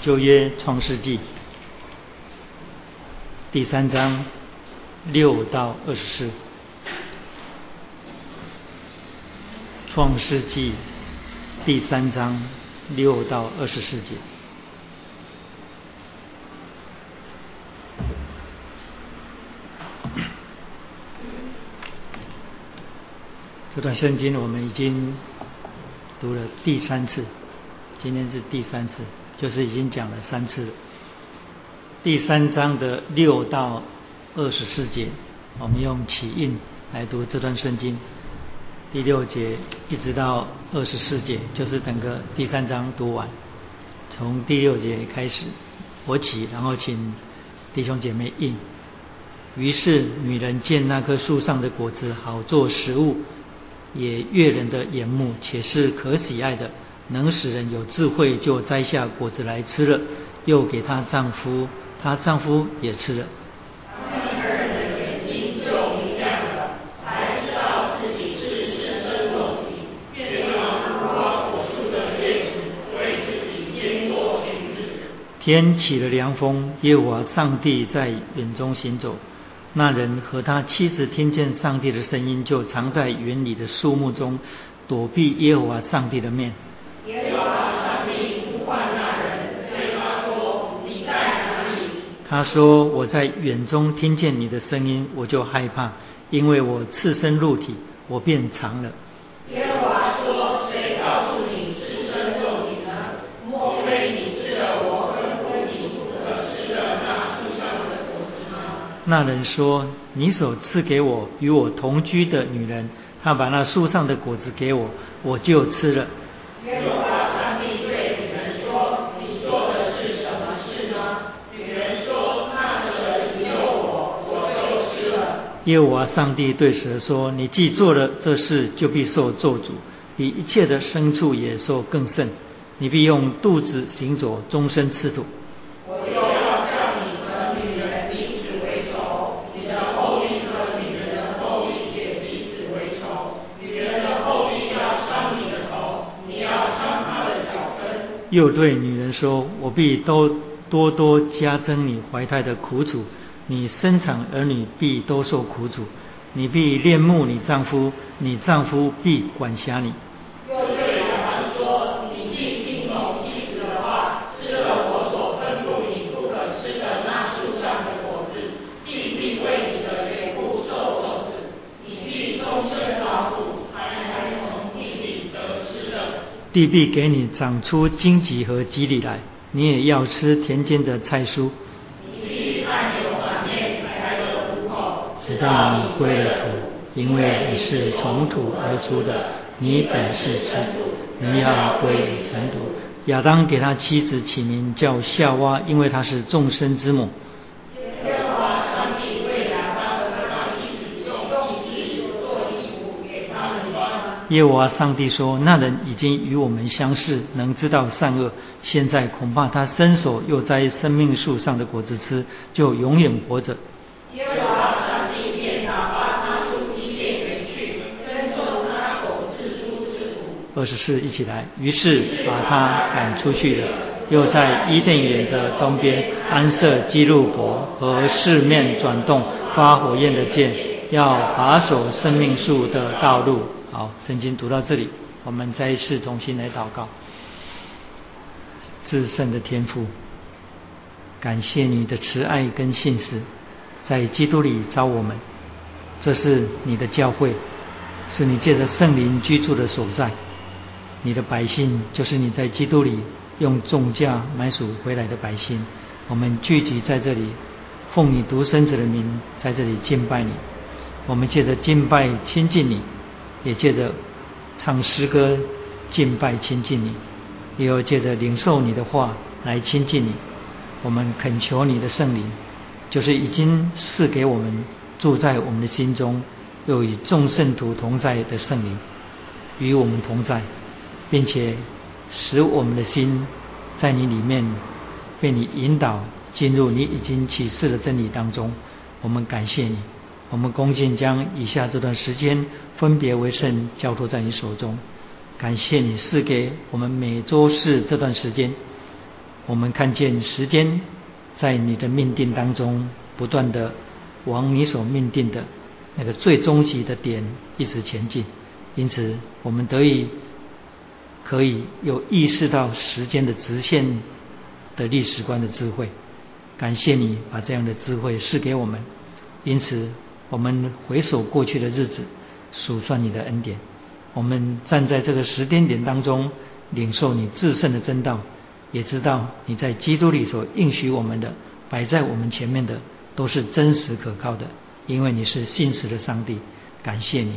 旧约创世纪第三章六到二十四。创世纪第三章六到二十四节。这段圣经我们已经读了第三次，今天是第三次，就是已经讲了三次。第三章的六到二十四节，我们用起印来读这段圣经。第六节一直到二十四节，就是整个第三章读完。从第六节开始，我起，然后请弟兄姐妹印。于是女人见那棵树上的果子好做食物。也悦人的眼目，且是可喜爱的，能使人有智慧，就摘下果子来吃了，又给她丈夫，她丈夫也吃了。天起了凉风，耶和华上帝在园中行走。那人和他妻子听见上帝的声音，就藏在园里的树木中，躲避耶和华上帝的面。耶和华上帝呼唤那人，对他说：“你在哪里？”他说：“我在远中听见你的声音，我就害怕，因为我赤身入体，我变长了。”耶和华说：“谁告诉你赤身露体呢？莫非你吃了我吩咐你吃的那树上的果子吗？”那人说：“你所赐给我与我同居的女人，她把那树上的果子给我，我就吃了。”耶和华上帝对女人说：“你做的是什么事呢？”女人说：“那蛇引诱我，我就吃了。”耶和华上帝对蛇说：“你既做了这事，就必受咒诅，比一切的牲畜野兽更甚。你必用肚子行走，终身吃土。”又对女人说：“我必都多多加增你怀胎的苦楚，你生产儿女必多受苦楚，你必恋慕你丈夫，你丈夫必管辖你。”又对亚当说：“你既听从妻子的话，吃了我所吩咐你不可吃的那树上的果子，地必为你的缘故受咒诅，你必终身劳苦，还能从地里得吃的。”地必给你长出荆棘和棘藜来，你也要吃田间的菜蔬。直到你归了土，因为你是从土而出的，你本是尘土，你要归于尘土。亚当给他妻子起名叫夏娃，因为她是众生之母。耶和华上帝说：“那人已经与我们相似，能知道善恶。现在恐怕他伸手又摘生命树上的果子吃，就永远活着。”耶和华上帝便打发他出基甸园去，耕种他所自出之土。二十四，一起来。于是把他赶出去了，又在伊甸园的东边安设基路伯和四面转动发火焰的剑，要把守生命树的道路。好，圣经读到这里，我们再一次重新来祷告。至圣的天父，感谢你的慈爱跟信实，在基督里招我们。这是你的教会，是你借着圣灵居住的所在。你的百姓就是你在基督里用重价买赎回来的百姓。我们聚集在这里，奉你独生子的名，在这里敬拜你。我们借着敬拜亲近你。也借着唱诗歌敬拜亲近你，也有借着领受你的话来亲近你。我们恳求你的圣灵，就是已经赐给我们住在我们的心中，又与众圣徒同在的圣灵，与我们同在，并且使我们的心在你里面被你引导进入你已经启示的真理当中。我们感谢你。我们恭敬将以下这段时间分别为圣交托在你手中，感谢你赐给我们每周四这段时间，我们看见时间在你的命定当中不断的往你所命定的那个最终极的点一直前进，因此我们得以可以有意识到时间的直线的历史观的智慧。感谢你把这样的智慧赐给我们，因此我们回首过去的日子，数算你的恩典。我们站在这个时间点当中，领受你至圣的真道，也知道你在基督里所应许我们的，摆在我们前面的都是真实可靠的，因为你是信实的上帝。感谢你，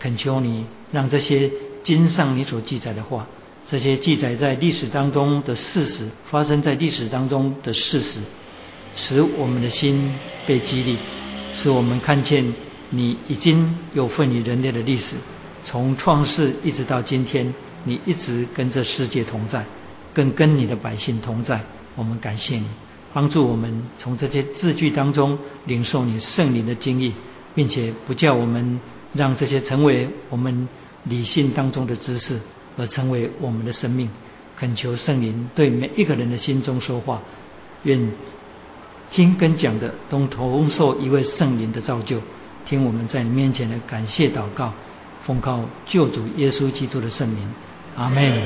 恳求你让这些经上你所记载的话，这些记载在历史当中的事实，发生在历史当中的事实。使我们的心被激励，使我们看见你已经有份于人类的历史，从创世一直到今天，你一直跟这世界同在，更跟你的百姓同在。我们感谢你，帮助我们从这些字句当中领受你圣灵的经历，并且不叫我们让这些成为我们理性当中的知识，而成为我们的生命。恳求圣灵对每一个人的心中说话，愿。听跟讲的都同受一位圣灵的造就，听我们在你面前的感谢祷告，奉靠救主耶稣基督的圣名，阿门。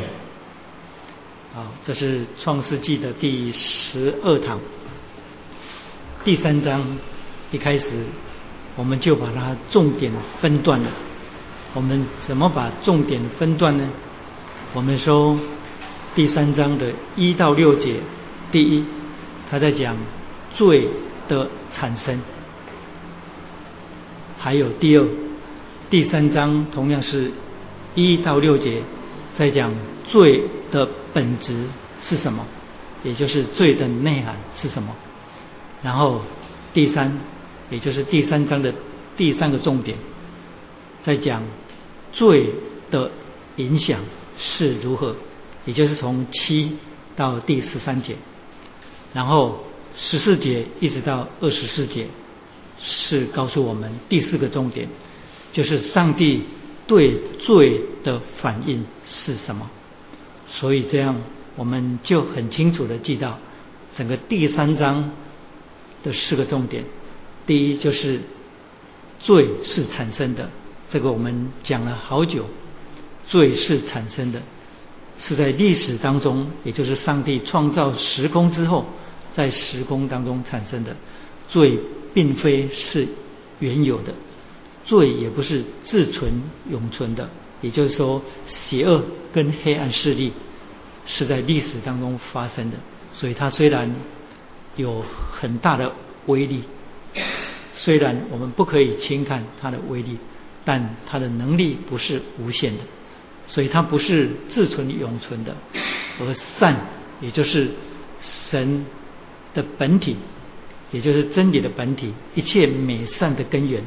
好，这是创世纪的第十二堂，第三章一开始我们就把它重点分段了。我们怎么把重点分段呢？我们说第三章的一到六节，第一，他在讲。罪的产生，还有第二、第三章同样是一到六节，在讲罪的本质是什么，也就是罪的内涵是什么。然后第三，也就是第三章的第三个重点，在讲罪的影响是如何，也就是从七到第十三节，然后。十四节一直到二十四节，是告诉我们第四个重点，就是上帝对罪的反应是什么。所以这样，我们就很清楚的记到整个第三章的四个重点。第一就是罪是产生的，这个我们讲了好久。罪是产生的，是在历史当中，也就是上帝创造时空之后。在时空当中产生的罪，并非是原有的罪，也不是自存永存的。也就是说，邪恶跟黑暗势力是在历史当中发生的。所以，它虽然有很大的威力，虽然我们不可以轻看它的威力，但它的能力不是无限的。所以，它不是自存永存的。而善，也就是神。的本体，也就是真理的本体，一切美善的根源，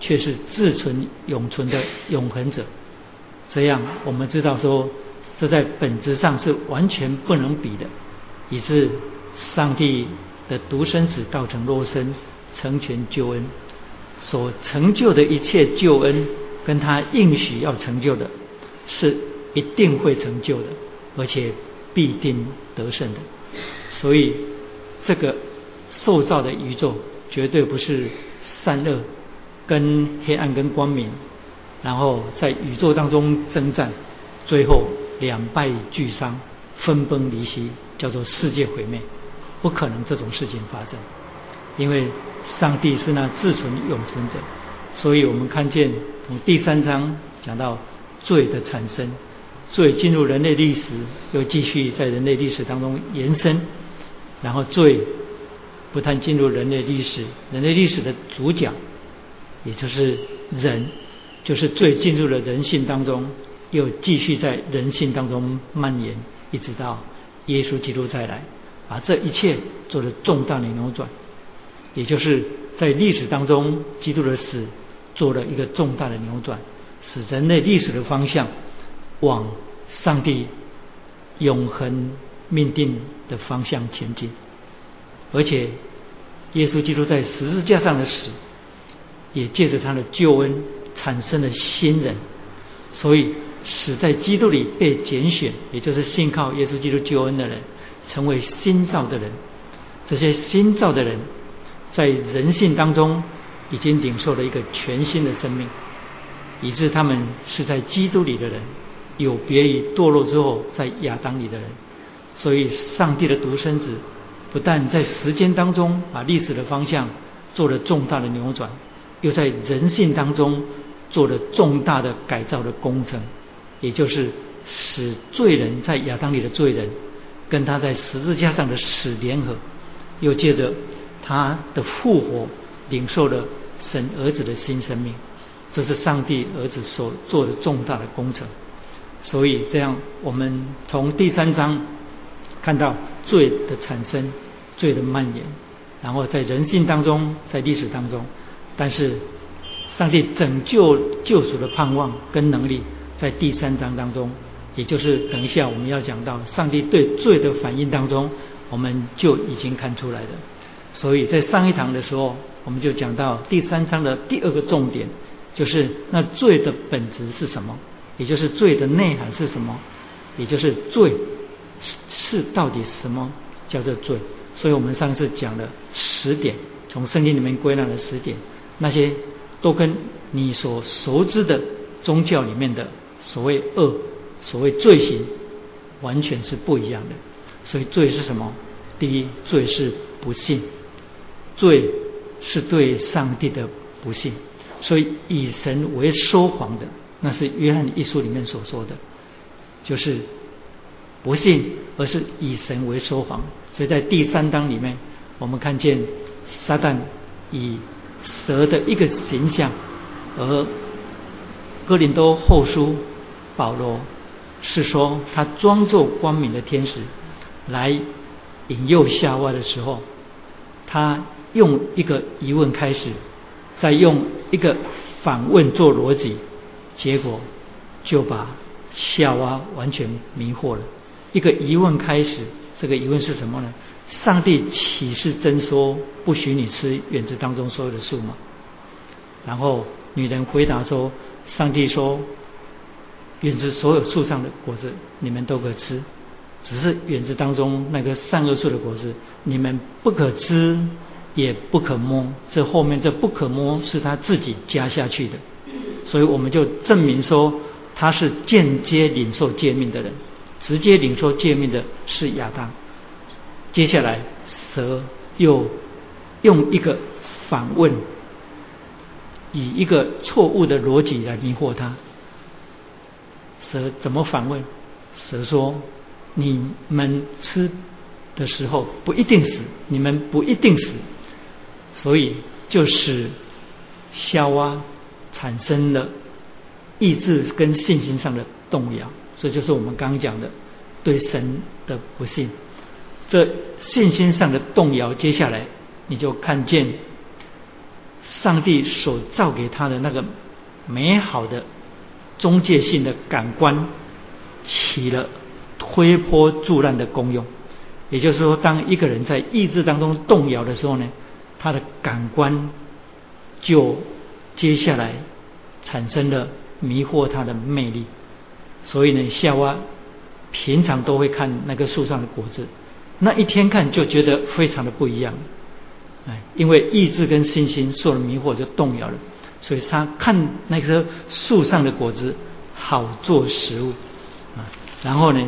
却是自存永存的永恒者。这样，我们知道说，这在本质上是完全不能比的，以致上帝的独生子道成肉身，成全救恩，所成就的一切救恩，跟他应许要成就的，是一定会成就的，而且必定得胜的。所以。这个塑造的宇宙绝对不是善恶跟黑暗跟光明，然后在宇宙当中征战，最后两败俱伤，分崩离析，叫做世界毁灭，不可能这种事情发生，因为上帝是那自存永存者，所以我们看见从第三章讲到罪的产生，罪进入人类历史，又继续在人类历史当中延伸。然后罪不但进入人类历史，人类历史的主角，也就是人，就是最进入了人性当中，又继续在人性当中蔓延，一直到耶稣基督再来，把这一切做了重大的扭转，也就是在历史当中，基督的死做了一个重大的扭转，使人类历史的方向往上帝永恒。命定的方向前进，而且耶稣基督在十字架上的死，也借着他的救恩产生了新人，所以死在基督里被拣选，也就是信靠耶稣基督救恩的人，成为新造的人。这些新造的人，在人性当中已经领受了一个全新的生命，以致他们是在基督里的人，有别于堕落之后在亚当里的人。所以，上帝的独生子不但在时间当中把历史的方向做了重大的扭转，又在人性当中做了重大的改造的工程，也就是使罪人在亚当里的罪人跟他在十字架上的死联合，又借着他的复活领受了神儿子的新生命。这是上帝儿子所做的重大的工程。所以，这样我们从第三章。看到罪的产生，罪的蔓延，然后在人性当中，在历史当中，但是上帝拯救救赎的盼望跟能力，在第三章当中，也就是等一下我们要讲到上帝对罪的反应当中，我们就已经看出来了。所以在上一堂的时候，我们就讲到第三章的第二个重点，就是那罪的本质是什么，也就是罪的内涵是什么，也就是罪。是到底什么叫做罪？所以我们上次讲了十点，从圣经里面归纳了十点，那些都跟你所熟知的宗教里面的所谓恶、所谓罪行，完全是不一样的。所以罪是什么？第一，罪是不信，罪是对上帝的不信。所以以神为说谎的，那是约翰一书里面所说的，就是。不信，而是以神为说谎。所以在第三章里面，我们看见撒旦以蛇的一个形象，而哥林多后书保罗是说他装作光明的天使来引诱夏娃的时候，他用一个疑问开始，再用一个反问做逻辑，结果就把夏娃完全迷惑了。一个疑问开始，这个疑问是什么呢？上帝岂是真说不许你吃园子当中所有的树吗？然后女人回答说：“上帝说，园子所有树上的果子你们都可吃，只是园子当中那个善恶树的果子你们不可吃，也不可摸。这后面这不可摸是他自己加下去的，所以我们就证明说他是间接领受诫命的人。”直接领受诫命的是亚当。接下来，蛇又用一个反问，以一个错误的逻辑来迷惑他。蛇怎么反问？蛇说：“你们吃的时候不一定死，你们不一定死。”所以就使夏娃产生了意志跟信心上的动摇。这就是我们刚刚讲的对神的不信，这信心上的动摇。接下来你就看见上帝所造给他的那个美好的中介性的感官起了推波助澜的功用。也就是说，当一个人在意志当中动摇的时候呢，他的感官就接下来产生了迷惑他的魅力。所以呢，夏娃平常都会看那个树上的果子，那一天看就觉得非常的不一样，哎，因为意志跟信心受了迷惑就动摇了，所以他看那棵树上的果子好做食物啊，然后呢，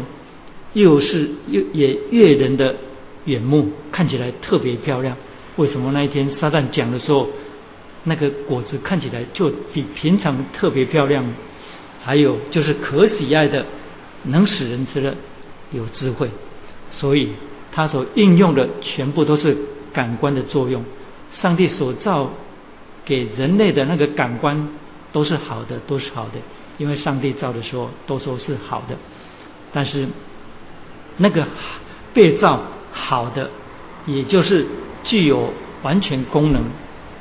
又是又也悦人的眼目，看起来特别漂亮。为什么那一天撒旦讲的时候，那个果子看起来就比平常特别漂亮？还有就是可喜爱的，能使人知乐，有智慧，所以他所应用的全部都是感官的作用。上帝所造给人类的那个感官都是好的，都是好的，因为上帝造的时候都说是好的。但是那个被造好的，也就是具有完全功能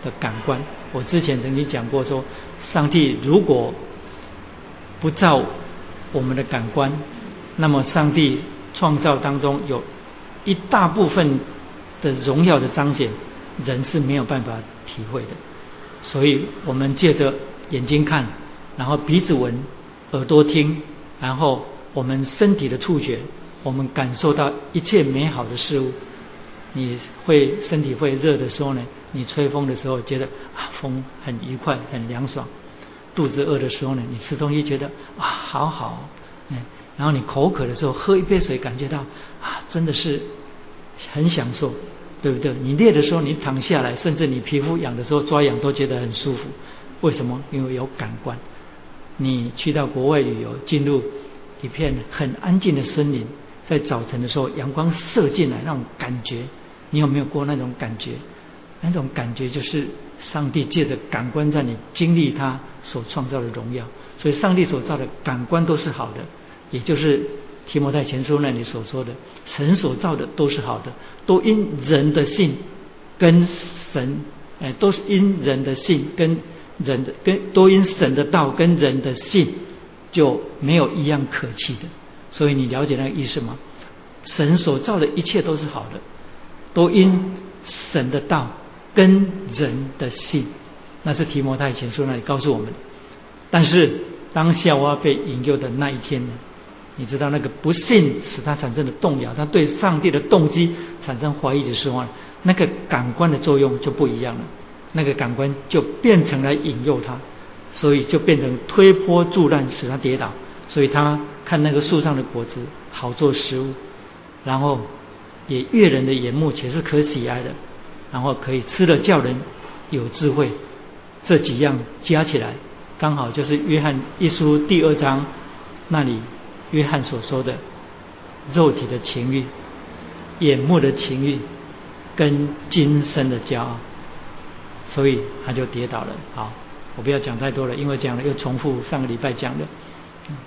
的感官。我之前曾经讲过说，上帝如果不照我们的感官，那么上帝创造当中有一大部分的荣耀的彰显，人是没有办法体会的。所以我们借着眼睛看，然后鼻子闻，耳朵听，然后我们身体的触觉，我们感受到一切美好的事物。你会身体会热的时候呢，你吹风的时候觉得啊风很愉快很凉爽。肚子饿的时候呢，你吃东西觉得啊好好，嗯，然后你口渴的时候喝一杯水，感觉到啊真的是很享受，对不对？你累的时候你躺下来，甚至你皮肤痒的时候抓痒都觉得很舒服。为什么？因为有感官。你去到国外旅游，进入一片很安静的森林，在早晨的时候，阳光射进来，那种感觉，你有没有过那种感觉？那种感觉就是上帝借着感官让你经历他所创造的荣耀。所以，上帝所造的感官都是好的，也就是提摩太前书那里所说的，神所造的都是好的，都因人的性跟神，哎，都是因人的性跟。人的跟都因神的道跟人的性就没有一样可弃的，所以你了解那个意思吗？神所造的一切都是好的，都因神的道跟人的信，那是提摩太前书那里告诉我们。但是当夏娃被引诱的那一天呢？你知道那个不信使他产生的动摇，他对上帝的动机产生怀疑的时候，那个感官的作用就不一样了。那个感官就变成了引诱他，所以就变成推波助澜，使他跌倒。所以他看那个树上的果子好做食物，然后也悦人的眼目，且是可喜爱的，然后可以吃了叫人有智慧。这几样加起来，刚好就是约翰一书第二章那里约翰所说的肉体的情欲、眼目的情欲跟今生的骄傲。所以他就跌倒了。好，我不要讲太多了，因为讲了又重复上个礼拜讲的。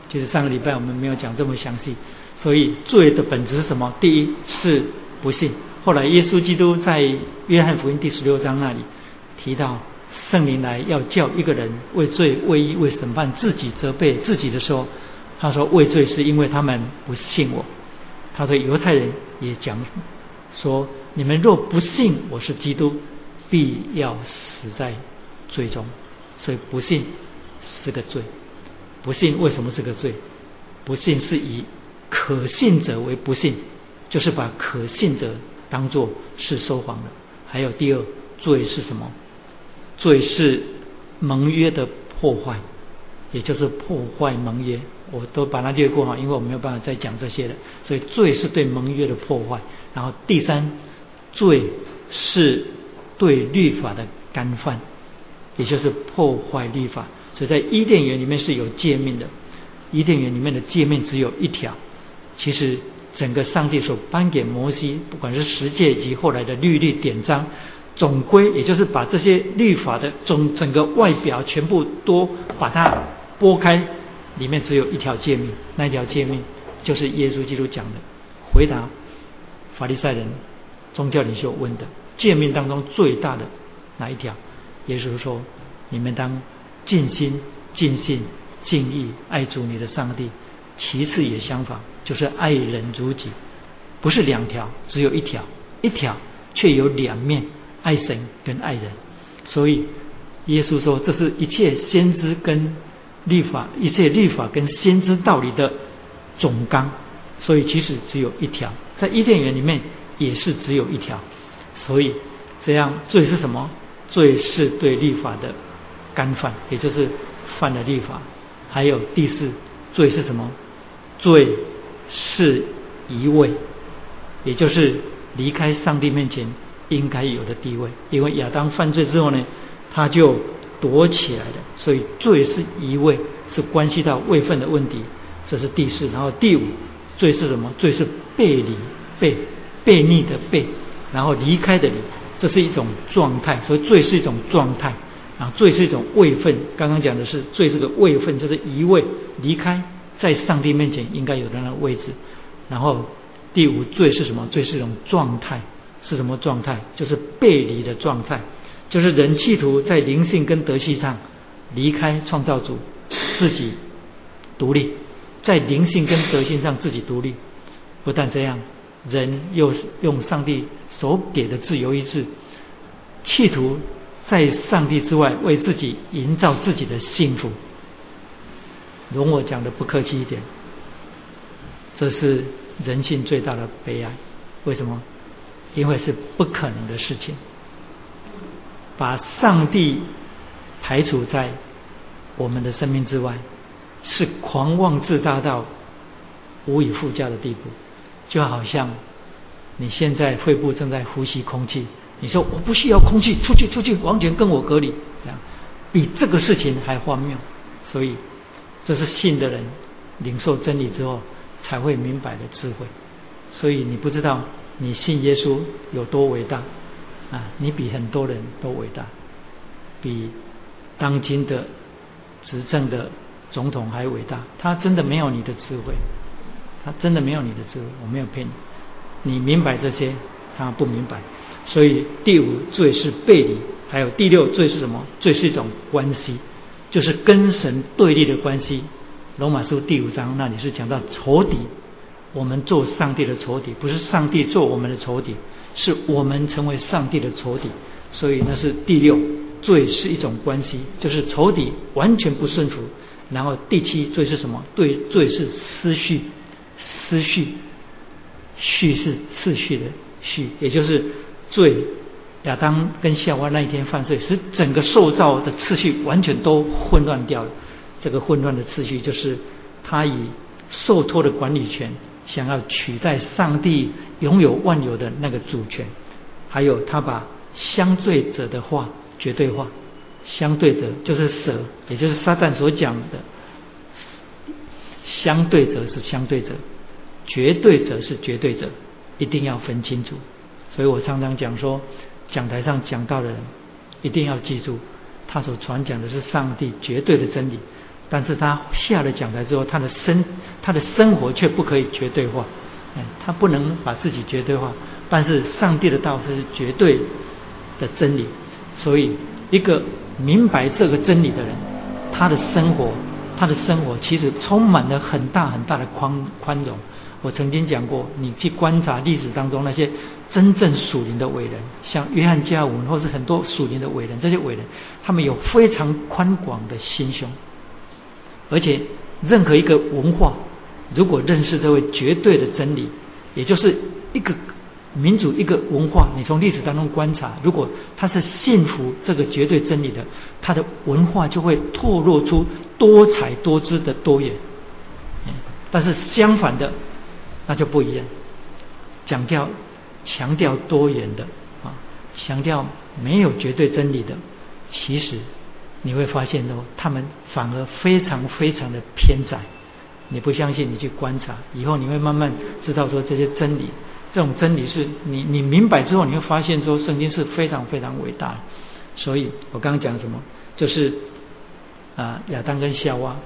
其实上个礼拜我们没有讲这么详细。所以罪的本质是什么？第一是不信。后来耶稣基督在约翰福音第十六章那里提到，圣灵来要叫一个人为罪、为义、为审判自己责备自己的时候，他说为罪是因为他们不信我。他对犹太人也讲说：你们若不信我是基督。必要死在罪中，所以不信是个罪。不信为什么是个罪？不信是以可信者为不信，就是把可信者当作是说谎的。还有第二罪是什么？罪是盟约的破坏，也就是破坏盟约。我都把它略过哈，因为我没有办法再讲这些了。所以罪是对盟约的破坏。然后第三罪是。对律法的干犯，也就是破坏律法。所以在伊甸园里面是有诫命的，伊甸园里面的诫命只有一条。其实整个上帝所颁给摩西，不管是十诫以及后来的律例典章，总归也就是把这些律法的总整个外表全部都把它拨开，里面只有一条诫命。那一条诫命就是耶稣基督讲的，回答法利赛人宗教领袖问的。诫命当中最大的哪一条？耶稣说，你们当尽心、尽性、尽意爱主你的上帝。其次也相反，就是爱人如己，不是两条，只有一条，一条却有两面，爱神跟爱人。所以耶稣说，这是一切先知跟律法，一切律法跟先知道理的总纲。所以其实只有一条，在伊甸园里面也是只有一条。所以，这样罪是什么？罪是对律法的干犯，也就是犯了律法。还有第四，罪是什么？罪是移位，也就是离开上帝面前应该有的地位。因为亚当犯罪之后呢，他就躲起来了。所以罪是移位，是关系到位分的问题。这是第四。然后第五，罪是什么？罪是背离、背、背逆的背。然后离开的离，这是一种状态，所以罪是一种状态，啊，罪是一种位分。刚刚讲的是罪是个位分，就是移位离开在上帝面前应该有的那个位置。然后第五罪是什么？罪是一种状态，是什么状态？就是背离的状态，就是人企图在灵性跟德性上离开创造主，自己独立，在灵性跟德性上自己独立。不但这样。人又用上帝所给的自由意志，企图在上帝之外为自己营造自己的幸福。容我讲的不客气一点，这是人性最大的悲哀。为什么？因为是不可能的事情。把上帝排除在我们的生命之外，是狂妄自大到无以复加的地步。就好像你现在肺部正在呼吸空气，你说我不需要空气，出去出去，完全跟我隔离，这样比这个事情还荒谬。所以，这是信的人领受真理之后才会明白的智慧。所以你不知道你信耶稣有多伟大啊！你比很多人都伟大，比当今的执政的总统还伟大。他真的没有你的智慧，他真的没有你的智慧。我没有骗你，你明白这些，他不明白。所以第五罪是背离，还有第六罪是什么？罪是一种关系。就是跟神对立的关系。罗马书第五章那里是讲到仇敌，我们做上帝的仇敌，不是上帝做我们的仇敌，是我们成为上帝的仇敌。所以那是第六罪是一种关系，就是仇敌完全不顺服。然后第七罪是什么？对罪是思绪，思绪，序是次序的序，也就是罪。亚当跟夏娃那一天犯罪，使整个受造的次序完全都混乱掉了。这个混乱的次序，就是他以受托的管理权，想要取代上帝拥有万有的那个主权。还有，他把相对者的话绝对化，相对者就是蛇，也就是撒旦所讲的，相对者是相对者，绝对者是绝对者，一定要分清楚。所以我常常讲说。讲台上讲到的人，一定要记住，他所传讲的是上帝绝对的真理。但是他下了讲台之后，他的生他的生活却不可以绝对化，哎，他不能把自己绝对化。但是上帝的道是绝对的真理，所以一个明白这个真理的人，他的生活，他的生活其实充满了很大很大的宽宽容。我曾经讲过，你去观察历史当中那些真正属灵的伟人，像约翰加文，或是很多属灵的伟人，这些伟人，他们有非常宽广的心胸，而且任何一个文化，如果认识这位绝对的真理，也就是一个民族、一个文化，你从历史当中观察，如果他是信服这个绝对真理的，他的文化就会透露出多彩多姿的多元。但是相反的。那就不一样，讲调强调多元的啊，强调没有绝对真理的，其实你会发现哦，他们反而非常非常的偏窄。你不相信，你去观察，以后你会慢慢知道说这些真理，这种真理是你你明白之后，你会发现说圣经是非常非常伟大的。所以我刚刚讲什么，就是啊亚当跟夏娃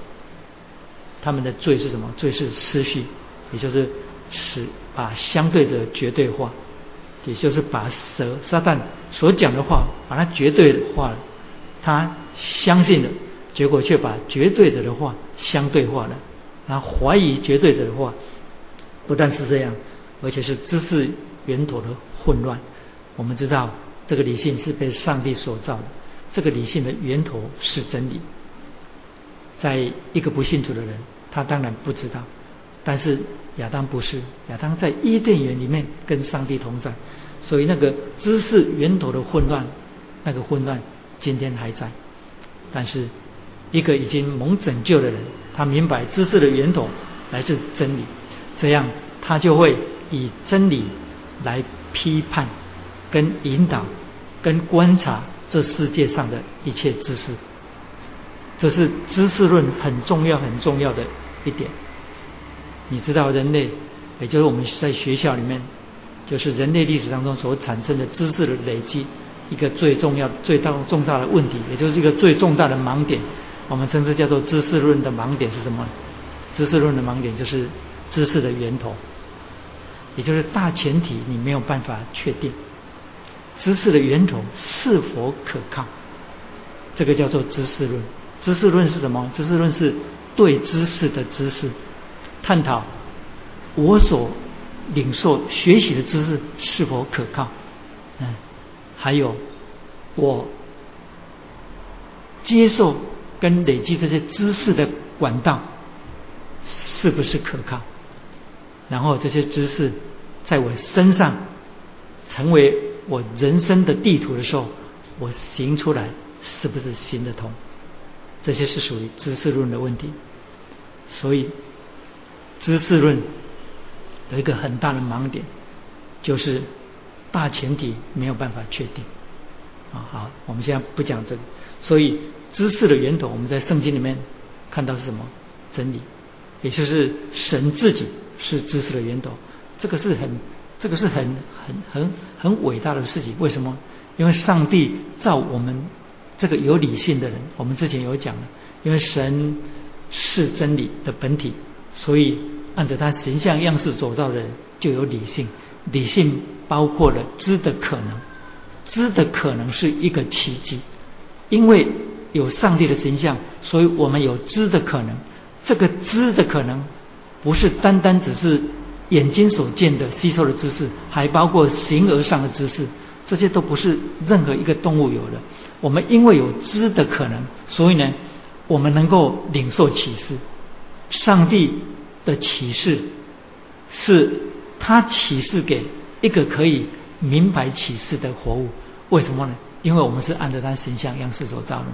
他们的罪是什么？罪是失序，也就是。是把相对者绝对化，也就是把蛇撒旦所讲的话，把它绝对化了。他相信了，结果却把绝对者的话相对化了。然后怀疑绝对者的话，不但是这样，而且是知识源头的混乱。我们知道，这个理性是被上帝所造的，这个理性的源头是真理。在一个不信主的人，他当然不知道，但是。亚当不是亚当，在伊甸园里面跟上帝同在，所以那个知识源头的混乱，那个混乱今天还在。但是一个已经蒙拯救的人，他明白知识的源头来自真理，这样他就会以真理来批判、跟引导、跟观察这世界上的一切知识。这是知识论很重要、很重要的一点。你知道人类，也就是我们在学校里面，就是人类历史当中所产生的知识的累积，一个最重要、最大重大的问题，也就是一个最重大的盲点。我们称之叫做知识论的盲点是什么？知识论的盲点就是知识的源头，也就是大前提你没有办法确定知识的源头是否可靠，这个叫做知识论。知识论是什么？知识论是对知识的知识。探讨我所领受学习的知识是否可靠，嗯，还有我接受跟累积这些知识的管道是不是可靠？然后这些知识在我身上成为我人生的地图的时候，我行出来是不是行得通？这些是属于知识论的问题。所以，知识论有一个很大的盲点，就是大前提没有办法确定。啊，好，我们现在不讲这个。所以，知识的源头，我们在圣经里面看到是什么？真理，也就是神自己是知识的源头。这个是很，这个是很很很很伟大的事情。为什么？因为上帝造我们这个有理性的人，我们之前有讲了，因为神。是真理的本体，所以按照他形象样式走到的人就有理性。理性包括了知的可能，知的可能是一个奇迹，因为有上帝的形象，所以我们有知的可能。这个知的可能不是单单只是眼睛所见的吸收的知识，还包括形而上的知识，这些都不是任何一个动物有的。我们因为有知的可能，所以呢。我们能够领受启示，上帝的启示是他启示给一个可以明白启示的活物。为什么呢？因为我们是按照他形象样式所造的，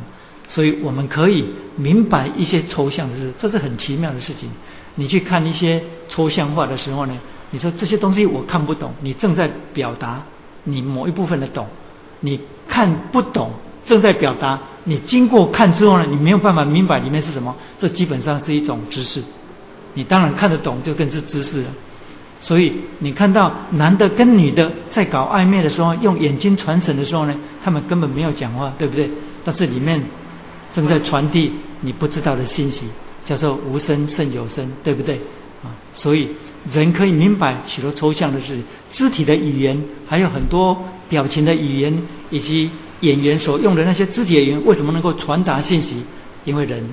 所以我们可以明白一些抽象的事，这是很奇妙的事情。你去看一些抽象画的时候呢，你说这些东西我看不懂，你正在表达你某一部分的懂，你看不懂。正在表达，你经过看之后呢，你没有办法明白里面是什么，这基本上是一种知识。你当然看得懂，就更是知识了。所以你看到男的跟女的在搞暧昧的时候，用眼睛传神的时候呢，他们根本没有讲话，对不对？但是里面正在传递你不知道的信息，叫做无声胜有声，对不对？啊，所以人可以明白许多抽象的事，肢体的语言，还有很多表情的语言，以及。演员所用的那些肢体语言为什么能够传达信息？因为人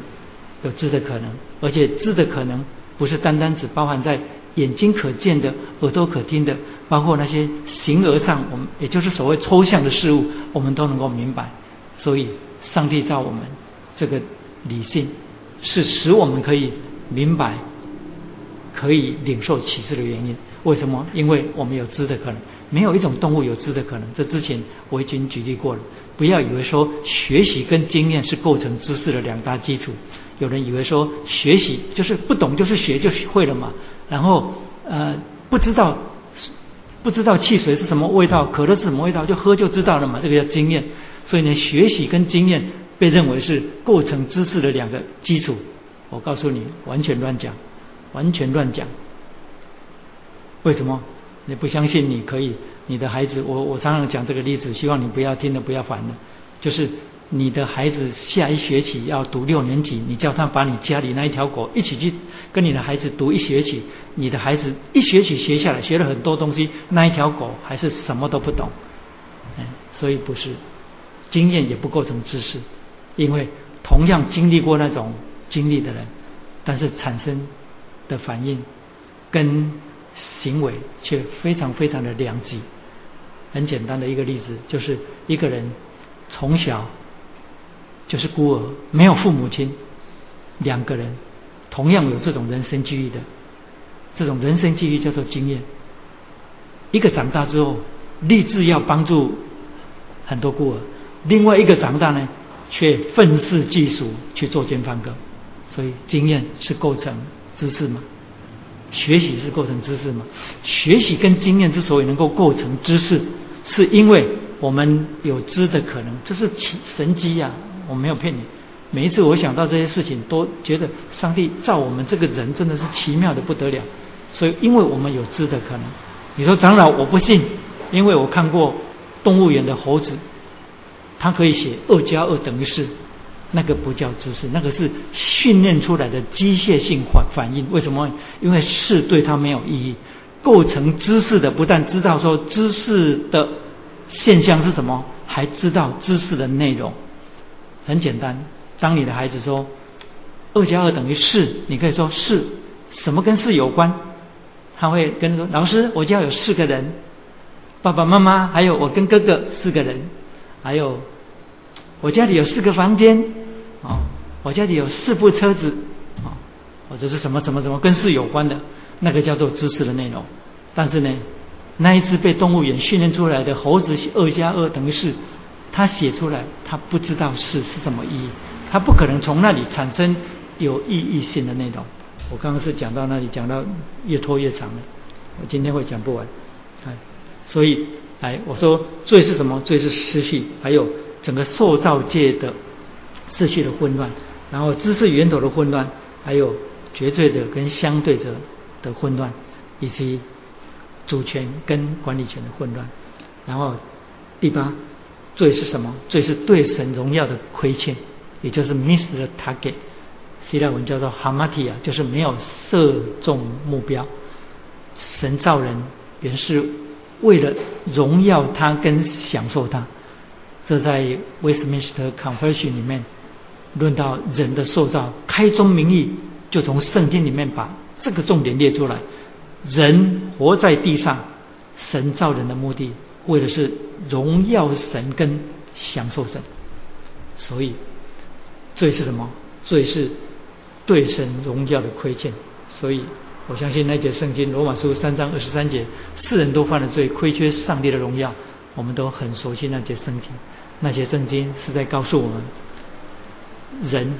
有知的可能，而且知的可能不是单单只包含在眼睛可见的、耳朵可听的，包括那些形而上，我们也就是所谓抽象的事物，我们都能够明白。所以，上帝造我们这个理性，是使我们可以明白、可以领受启示的原因。为什么？因为我们有知的可能。没有一种动物有知的可能，这之前我已经举例过了。不要以为说学习跟经验是构成知识的两大基础。有人以为说学习就是不懂就是学就学会了嘛，然后呃不知道不知道汽水是什么味道，可乐是什么味道，就喝就知道了嘛，这个叫经验。所以呢，学习跟经验被认为是构成知识的两个基础。我告诉你，完全乱讲，完全乱讲。为什么？你不相信你可以，你的孩子，我我常常讲这个例子，希望你不要听了不要烦了。就是你的孩子下一学期要读六年级，你叫他把你家里那一条狗一起去跟你的孩子读一学期，你的孩子一学期学下来，学了很多东西，那一条狗还是什么都不懂。嗯，所以不是经验也不构成知识，因为同样经历过那种经历的人，但是产生的反应跟。行为却非常非常的良极。很简单的一个例子，就是一个人从小就是孤儿，没有父母亲，两个人同样有这种人生际遇的，这种人生际遇叫做经验。一个长大之后立志要帮助很多孤儿，另外一个长大呢，却愤世嫉俗去作奸犯科。所以经验是构成知识嘛？学习是构成知识吗？学习跟经验之所以能够构成知识，是因为我们有知的可能，这是奇神机呀！我没有骗你。每一次我想到这些事情，都觉得上帝造我们这个人真的是奇妙的不得了。所以，因为我们有知的可能。你说长老，我不信，因为我看过动物园的猴子，它可以写二加二等于四。那个不叫知识，那个是训练出来的机械性反反应。为什么？因为是对它没有意义。构成知识的不但知道说知识的现象是什么，还知道知识的内容。很简单，当你的孩子说二加二等于四，你可以说四什么跟四有关？他会跟说老师，我家有四个人，爸爸妈妈还有我跟哥哥四个人，还有我家里有四个房间。啊，我家里有四部车子，啊，或者是什么什么什么跟事有关的，那个叫做知识的内容。但是呢，那一只被动物园训练出来的猴子二加二等于四，他写出来，他不知道是是什么意义，他不可能从那里产生有意义性的内容。我刚刚是讲到那里，讲到越拖越长了，我今天会讲不完。哎，所以，哎，我说罪是什么？罪是失去，还有整个塑造界的秩序的混乱，然后知识源头的混乱，还有绝对的跟相对者的混乱，以及主权跟管理权的混乱。然后第八，罪是什么？罪是对神荣耀的亏欠，也就是 miss 的 target。希腊文叫做 hamatia，就是没有射中目标。神造人原是为了荣耀他跟享受他。这在 Westminster Confession 里面论到人的塑造，开宗明义就从圣经里面把这个重点列出来。人活在地上，神造人的目的为的是荣耀神跟享受神。所以罪是什么？罪是。对神荣耀的亏欠，所以我相信那节圣经罗马书三章二十三节，世人都犯了罪，亏缺上帝的荣耀。我们都很熟悉那节圣经，那些圣经是在告诉我们，人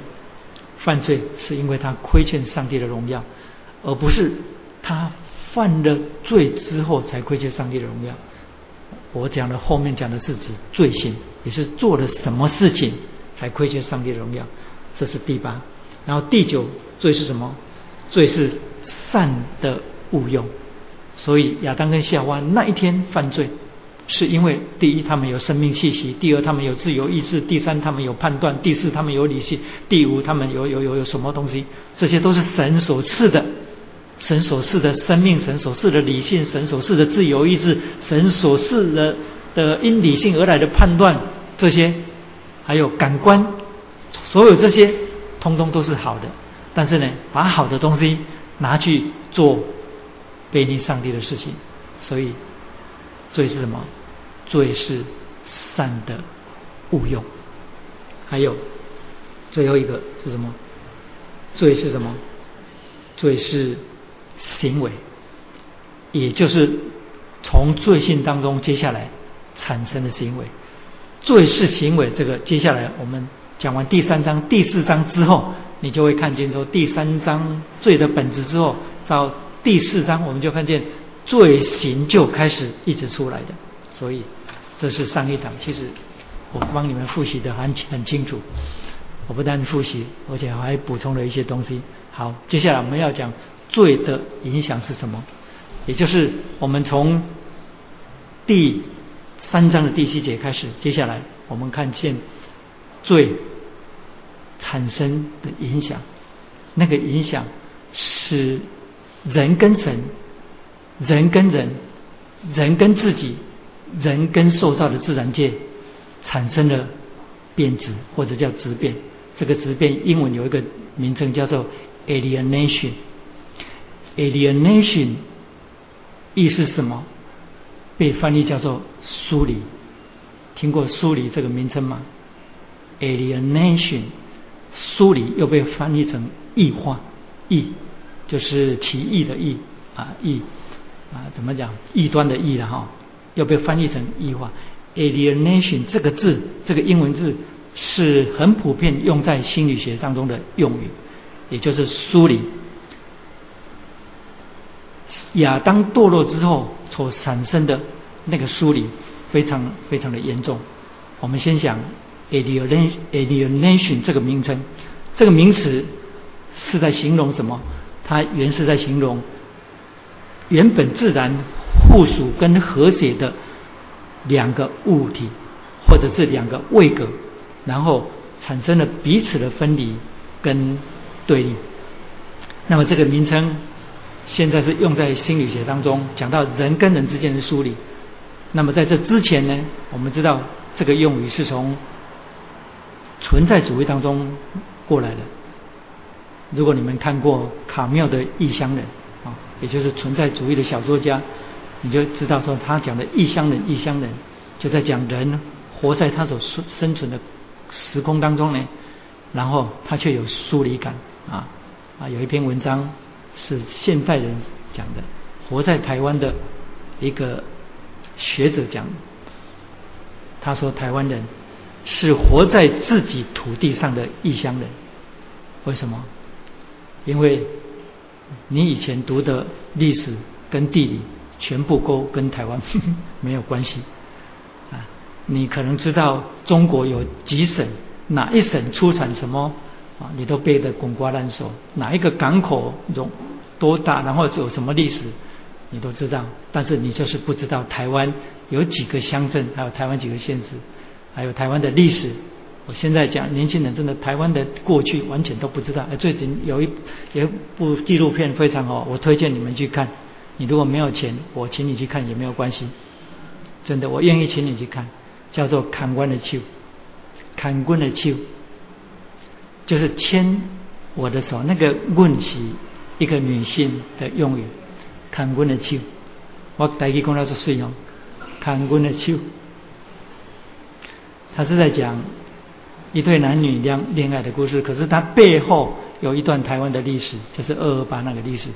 犯罪是因为他亏欠上帝的荣耀，而不是他犯了罪之后才亏欠上帝的荣耀。我讲的后面讲的是指罪行，也是做了什么事情才亏欠上帝的荣耀。这是第八。然后第九罪是什么？罪是善的误用。所以亚当跟夏娃那一天犯罪，是因为第一他们有生命气息，第二他们有自由意志，第三他们有判断，第四他们有理性，第五他们有有有有什么东西？这些都是神所赐的，神所赐的生命，神所赐的理性，神所赐的自由意志，神所赐的的因理性而来的判断，这些还有感官，所有这些。通通都是好的，但是呢，把好的东西拿去做背逆上帝的事情，所以罪是什么？罪是善的误用。还有最后一个是什么？罪是什么？罪是行为，也就是从罪性当中接下来产生的行为。罪是行为，这个接下来我们。讲完第三章、第四章之后，你就会看见说第三章罪的本质之后，到第四章我们就看见罪行就开始一直出来的。所以这是上一堂，其实我帮你们复习的很很清楚。我不但复习，而且还补充了一些东西。好，接下来我们要讲罪的影响是什么，也就是我们从第三章的第七节开始，接下来我们看见罪。产生的影响，那个影响使人跟神、人跟人、人跟自己、人跟受造的自然界产生了变质，或者叫质变。这个质变英文有一个名称叫做 alienation。alienation 意思是什么？被翻译叫做疏离。听过疏离这个名称吗？alienation。疏离又被翻译成异化，异就是奇异的异啊，异啊怎么讲？异端的异了哈，又被翻译成异化。alienation 这个字，这个英文字是很普遍用在心理学当中的用语，也就是疏离。亚当堕落之后所产生的那个疏离，非常非常的严重。我们先想。alienation 这个名称，这个名词是在形容什么？它原是在形容原本自然互属跟和谐的两个物体，或者是两个位格，然后产生了彼此的分离跟对立。那么这个名称现在是用在心理学当中，讲到人跟人之间的疏离。那么在这之前呢，我们知道这个用语是从存在主义当中过来的。如果你们看过卡缪的《异乡人》啊，也就是存在主义的小说家，你就知道说他讲的异乡人，异乡人就在讲人活在他所生生存的时空当中呢，然后他却有疏离感啊啊！有一篇文章是现代人讲的，活在台湾的一个学者讲，他说台湾人是活在自己土地上的异乡人。为什么？因为你以前读的历史跟地理全部都跟台湾 没有关系啊！你可能知道中国有几省，哪一省出产什么啊？你都背得滚瓜烂熟。哪一个港口容多大，然后有什么历史，你都知道。但是你就是不知道台湾有几个乡镇，还有台湾几个县市，还有台湾的历史。我现在讲年轻人真的台湾的过去完全都不知道。最近有一有一部纪录片非常好，我推荐你们去看。你如果没有钱，我请你去看也没有关系。真的，我愿意请你去看，叫做《砍官的秋》，砍官的秋，就是牵我的手。那个“问起一个女性的用语，“砍官的秋”，我代替讲到做使用，“砍官的秋”，他是在讲。一对男女恋恋爱的故事，可是他背后有一段台湾的历史，就是二二八那个历史。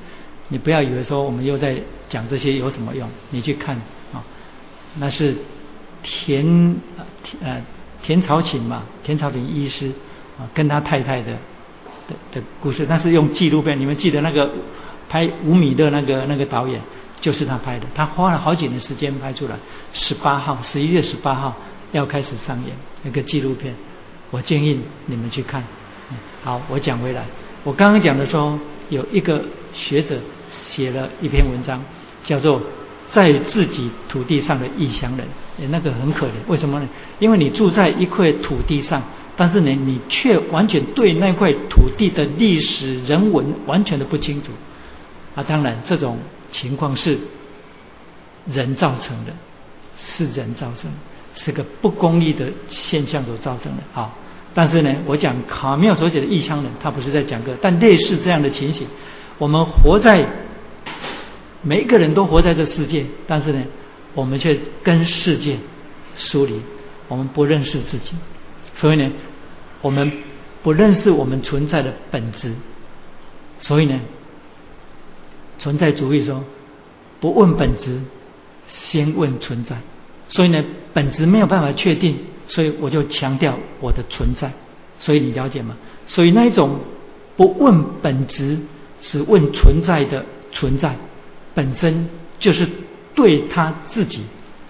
你不要以为说我们又在讲这些有什么用？你去看啊，那是田呃田朝琴嘛，田朝琴医师啊跟他太太的的的故事，那是用纪录片。你们记得那个拍五米的那个那个导演，就是他拍的。他花了好几年时间拍出来。十八号，十一月十八号要开始上演那个纪录片。我建议你们去看。好，我讲回来，我刚刚讲的说，有一个学者写了一篇文章，叫做《在自己土地上的异乡人》。那个很可怜，为什么呢？因为你住在一块土地上，但是呢，你却完全对那块土地的历史人文完全的不清楚。啊，当然这种情况是人造成的，是人造成。是个不公义的现象所造成的啊！但是呢，我讲卡缪所写的异乡人，他不是在讲个，但类似这样的情形，我们活在每一个人都活在这世界，但是呢，我们却跟世界疏离，我们不认识自己，所以呢，我们不认识我们存在的本质，所以呢，存在主义说不问本质，先问存在。所以呢，本质没有办法确定，所以我就强调我的存在。所以你了解吗？所以那一种不问本质，只问存在的存在，本身就是对他自己，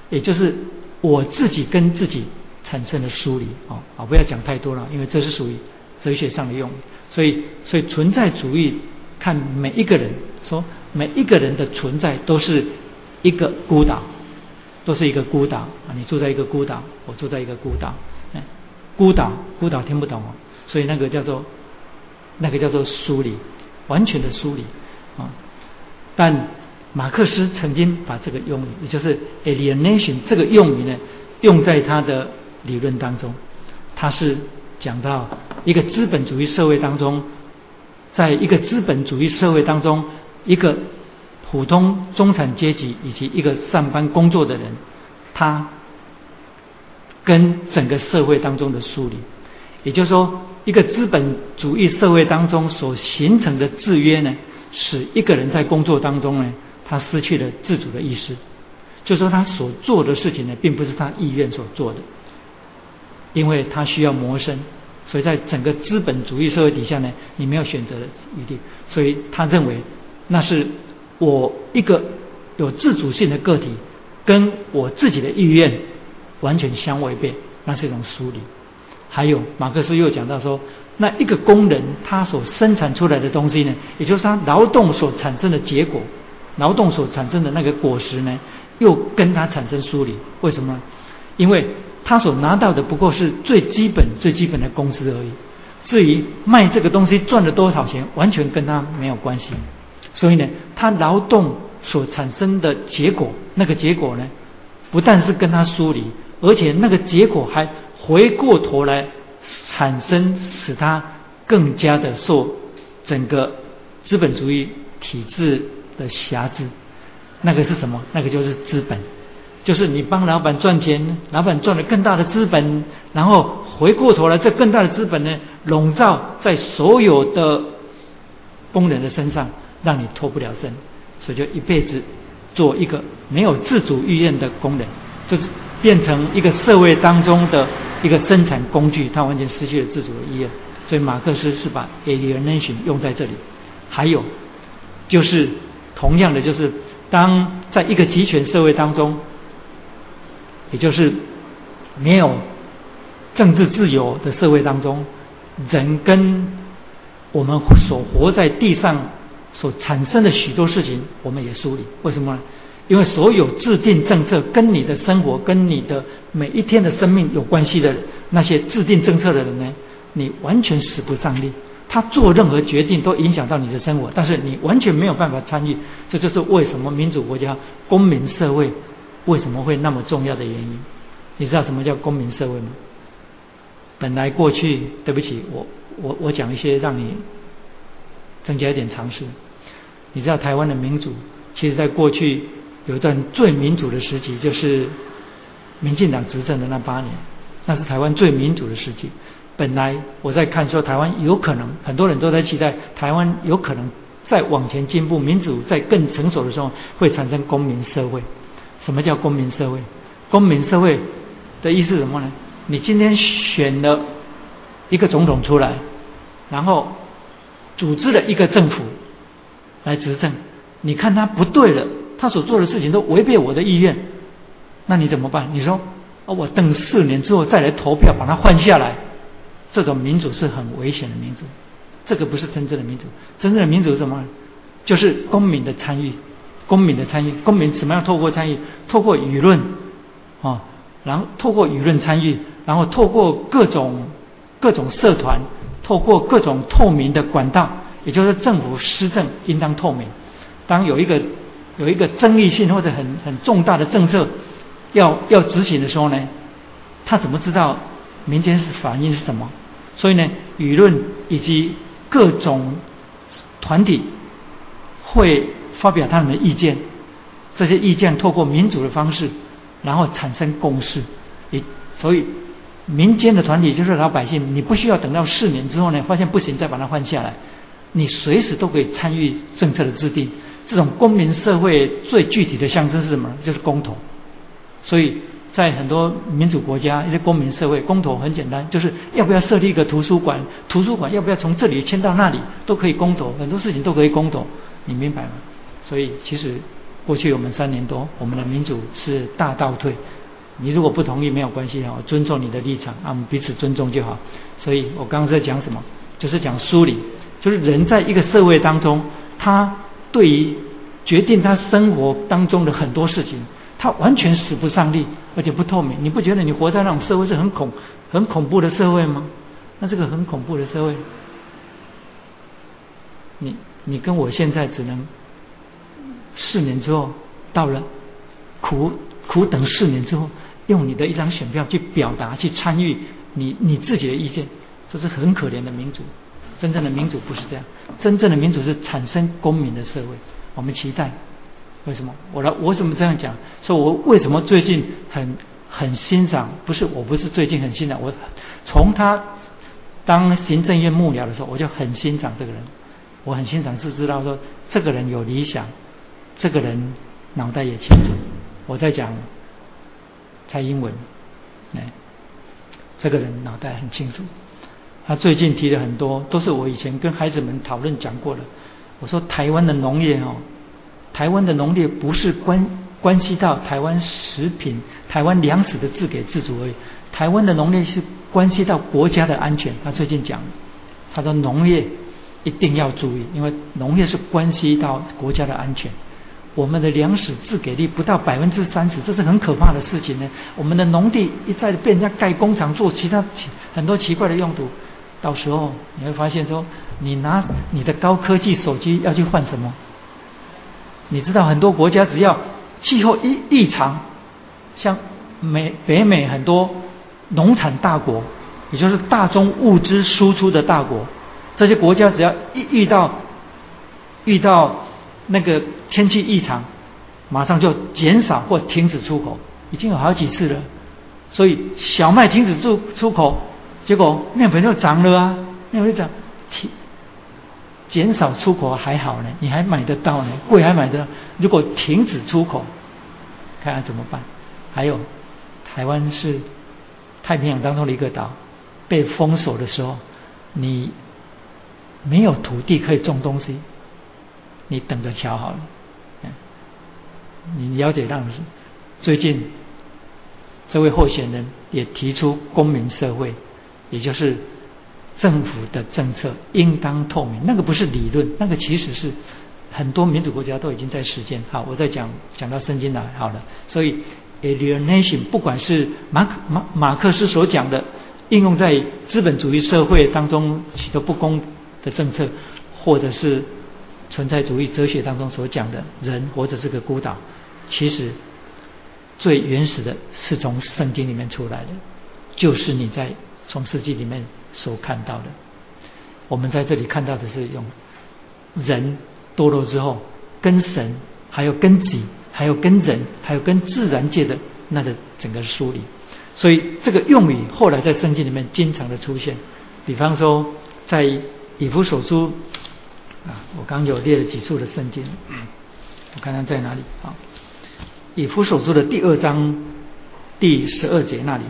也就是我自己跟自己产生的疏离。哦，啊，不要讲太多了，因为这是属于哲学上的用。所以，所以存在主义看每一个人，说每一个人的存在都是一个孤岛。都是一个孤岛啊！你住在一个孤岛，我住在一个孤岛。孤岛，孤岛听不懂哦。所以那个叫做，那个叫做疏离，完全的疏离啊。但马克思曾经把这个用语，也就是 alienation 这个用语呢，用在他的理论当中。他是讲到一个资本主义社会当中，在一个资本主义社会当中，一个。普通中产阶级以及一个上班工作的人，他跟整个社会当中的疏离，也就是说，一个资本主义社会当中所形成的制约呢，使一个人在工作当中呢，他失去了自主的意识，就说他所做的事情呢，并不是他意愿所做的，因为他需要谋生，所以在整个资本主义社会底下呢，你没有选择的余地，所以他认为那是。我一个有自主性的个体，跟我自己的意愿完全相违背，那是一种疏离。还有马克思又讲到说，那一个工人他所生产出来的东西呢，也就是他劳动所产生的结果，劳动所产生的那个果实呢，又跟他产生疏离。为什么？因为他所拿到的不过是最基本、最基本的工资而已。至于卖这个东西赚了多少钱，完全跟他没有关系。所以呢，他劳动所产生的结果，那个结果呢，不但是跟他疏离，而且那个结果还回过头来产生，使他更加的受整个资本主义体制的瑕疵。那个是什么？那个就是资本，就是你帮老板赚钱，老板赚了更大的资本，然后回过头来，这更大的资本呢，笼罩在所有的工人的身上。让你脱不了身，所以就一辈子做一个没有自主意愿的工人，就是变成一个社会当中的一个生产工具，他完全失去了自主的意愿。所以马克思是把 alienation 用在这里。还有就是同样的，就是当在一个集权社会当中，也就是没有政治自由的社会当中，人跟我们所活在地上所产生的许多事情，我们也梳理。为什么呢？因为所有制定政策跟你的生活、跟你的每一天的生命有关系的那些制定政策的人呢，你完全使不上力。他做任何决定都影响到你的生活，但是你完全没有办法参与。这就是为什么民主国家、公民社会为什么会那么重要的原因。你知道什么叫公民社会吗？本来过去，对不起，我我我讲一些让你增加一点常识。你知道台湾的民主，其实在过去有一段最民主的时期，就是民进党执政的那八年，那是台湾最民主的时期。本来我在看说，台湾有可能很多人都在期待台湾有可能再往前进步，民主在更成熟的时候会产生公民社会。什么叫公民社会？公民社会的意思是什么呢？你今天选了一个总统出来，然后组织了一个政府来执政，你看他不对了，他所做的事情都违背我的意愿，那你怎么办？你说，我等四年之后再来投票把他换下来，这种民主是很危险的民主，这个不是真正的民主。真正的民主是什么？就是公民的参与，公民的参与，公民怎么样透过参与，透过舆论啊，然后透过舆论参与。然后透过各种各种社团，透过各种透明的管道，也就是政府施政应当透明。当有一个有一个争议性或者很很重大的政策要要执行的时候呢，他怎么知道民间是反应是什么？所以呢，舆论以及各种团体会发表他们的意见，这些意见透过民主的方式，然后产生共识。也所以。民间的团体就是老百姓，你不需要等到四年之后呢，发现不行再把它换下来，你随时都可以参与政策的制定。这种公民社会最具体的象征是什么？就是公投。所以在很多民主国家，一些公民社会公投很简单，就是要不要设立一个图书馆，图书馆要不要从这里迁到那里，都可以公投，很多事情都可以公投，你明白吗？所以其实过去我们三年多，我们的民主是大倒退。你如果不同意没有关系啊，我尊重你的立场啊，我们彼此尊重就好。所以我刚刚在讲什么？就是讲梳理，就是人在一个社会当中，他对于决定他生活当中的很多事情，他完全使不上力，而且不透明。你不觉得你活在那种社会是很恐、很恐怖的社会吗？那这个很恐怖的社会，你你跟我现在只能四年之后到了苦苦等四年之后。用你的一张选票去表达、去参与你你自己的意见，这是很可怜的民主。真正的民主不是这样，真正的民主是产生公民的社会。我们期待，为什么？我来，我怎么这样讲？说我为什么最近很很欣赏？不是，我不是最近很欣赏，我从他当行政院幕僚的时候，我就很欣赏这个人。我很欣赏，是知道说这个人有理想，这个人脑袋也清楚。我在讲。蔡英文，哎，这个人脑袋很清楚。他最近提的很多，都是我以前跟孩子们讨论讲过的。我说台湾的农业哦，台湾的农业不是关关系到台湾食品、台湾粮食的自给自足而已。台湾的农业是关系到国家的安全。他最近讲，他说农业一定要注意，因为农业是关系到国家的安全。我们的粮食自给率不到百分之三十，这是很可怕的事情呢。我们的农地一再被人家盖工厂做其他很多奇怪的用途，到时候你会发现说，你拿你的高科技手机要去换什么？你知道很多国家只要气候异异常，像美北美很多农产大国，也就是大宗物资输出的大国，这些国家只要一遇到遇到。那个天气异常，马上就减少或停止出口，已经有好几次了。所以小麦停止出出口，结果面粉就涨了啊，面粉就涨，停减少出口还好呢，你还买得到呢，贵还买得到。如果停止出口，看看怎么办？还有，台湾是太平洋当中的一个岛，被封锁的时候，你没有土地可以种东西，你等着瞧好了。你了解到是最近这位候选人也提出公民社会，也就是。政府的政策应当透明，那个不是理论，那个其实是很多民主国家都已经在实践。好，我在讲讲到圣经来好了。所以，alienation 不管是马马马克思所讲的应用在资本主义社会当中许多不公的政策，或者是存在主义哲学当中所讲的人或者是个孤岛，其实最原始的是从圣经里面出来的，就是你在从世纪里面。所看到的，我们在这里看到的是用人堕落之后，跟神，还有跟己，还有跟人，还有跟自然界的那个整个梳理。所以这个用语后来在圣经里面经常的出现。比方说，在以弗所书啊，我刚有列了几处的圣经，我看看在哪里啊？以弗所书的第二章第十二节那里，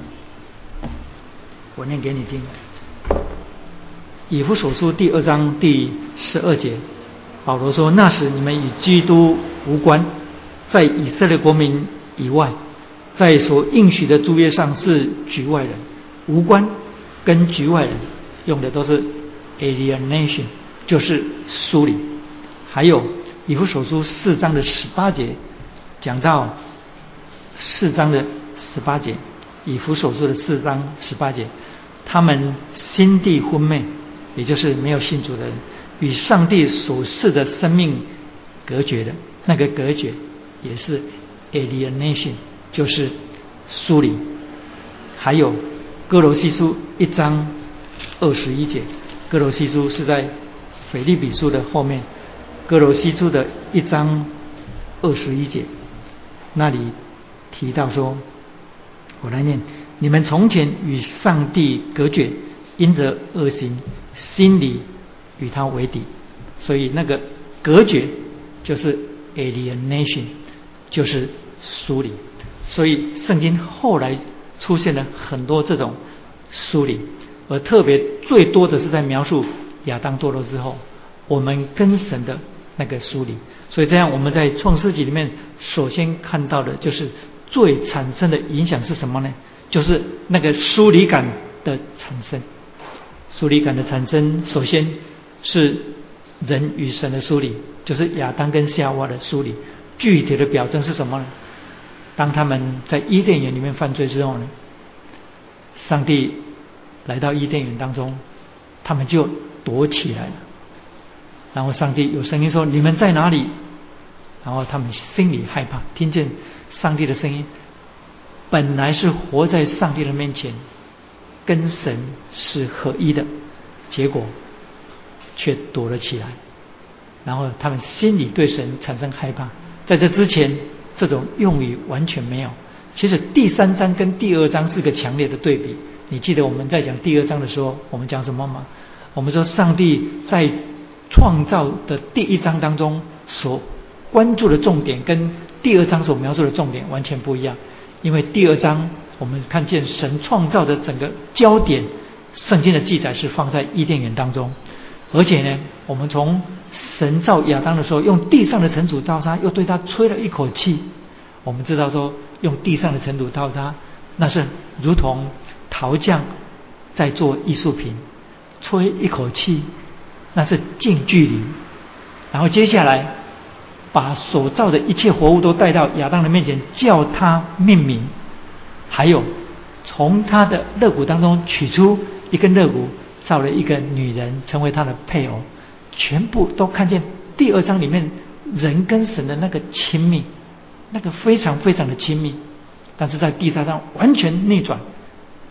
我念给你听。以弗所书第二章第十二节，保罗说：“那时你们与基督无关，在以色列国民以外，在所应许的诸约上是局外人，无关跟局外人用的都是 alienation，就是疏离。还有以弗所书四章的十八节，讲到四章的十八节，以弗所书的四章十八节，他们心地昏昧。”也就是没有信主的人，与上帝所赐的生命隔绝的那个隔绝，也是 alienation，就是疏离。还有哥罗西书一章二十一节，哥罗西书是在腓利比书的后面，哥罗西书的一章二十一节，那里提到说，我来念：你们从前与上帝隔绝，因着恶行。心里与他为敌，所以那个隔绝就是 alienation，就是疏离。所以圣经后来出现了很多这种疏离，而特别最多的是在描述亚当堕落之后，我们跟神的那个疏离。所以这样我们在创世纪里面首先看到的就是最产生的影响是什么呢？就是那个疏离感的产生。疏离感的产生，首先是人与神的疏离，就是亚当跟夏娃的疏离。具体的表征是什么呢？当他们在伊甸园里面犯罪之后呢，上帝来到伊甸园当中，他们就躲起来了。然后上帝有声音说：“你们在哪里？”然后他们心里害怕，听见上帝的声音，本来是活在上帝的面前。跟神是合一的，结果却躲了起来，然后他们心里对神产生害怕。在这之前，这种用语完全没有。其实第三章跟第二章是个强烈的对比。你记得我们在讲第二章的时候，我们讲什么吗？我们说上帝在创造的第一章当中所关注的重点，跟第二章所描述的重点完全不一样，因为第二章。我们看见神创造的整个焦点，圣经的记载是放在伊甸园当中，而且呢，我们从神造亚当的时候，用地上的尘土造他，又对他吹了一口气。我们知道说，用地上的尘土造他，那是如同陶匠在做艺术品，吹一口气，那是近距离。然后接下来，把所造的一切活物都带到亚当的面前，叫他命名。还有，从他的肋骨当中取出一根肋骨，造了一个女人成为他的配偶，全部都看见第二章里面人跟神的那个亲密，那个非常非常的亲密。但是在第三章完全逆转，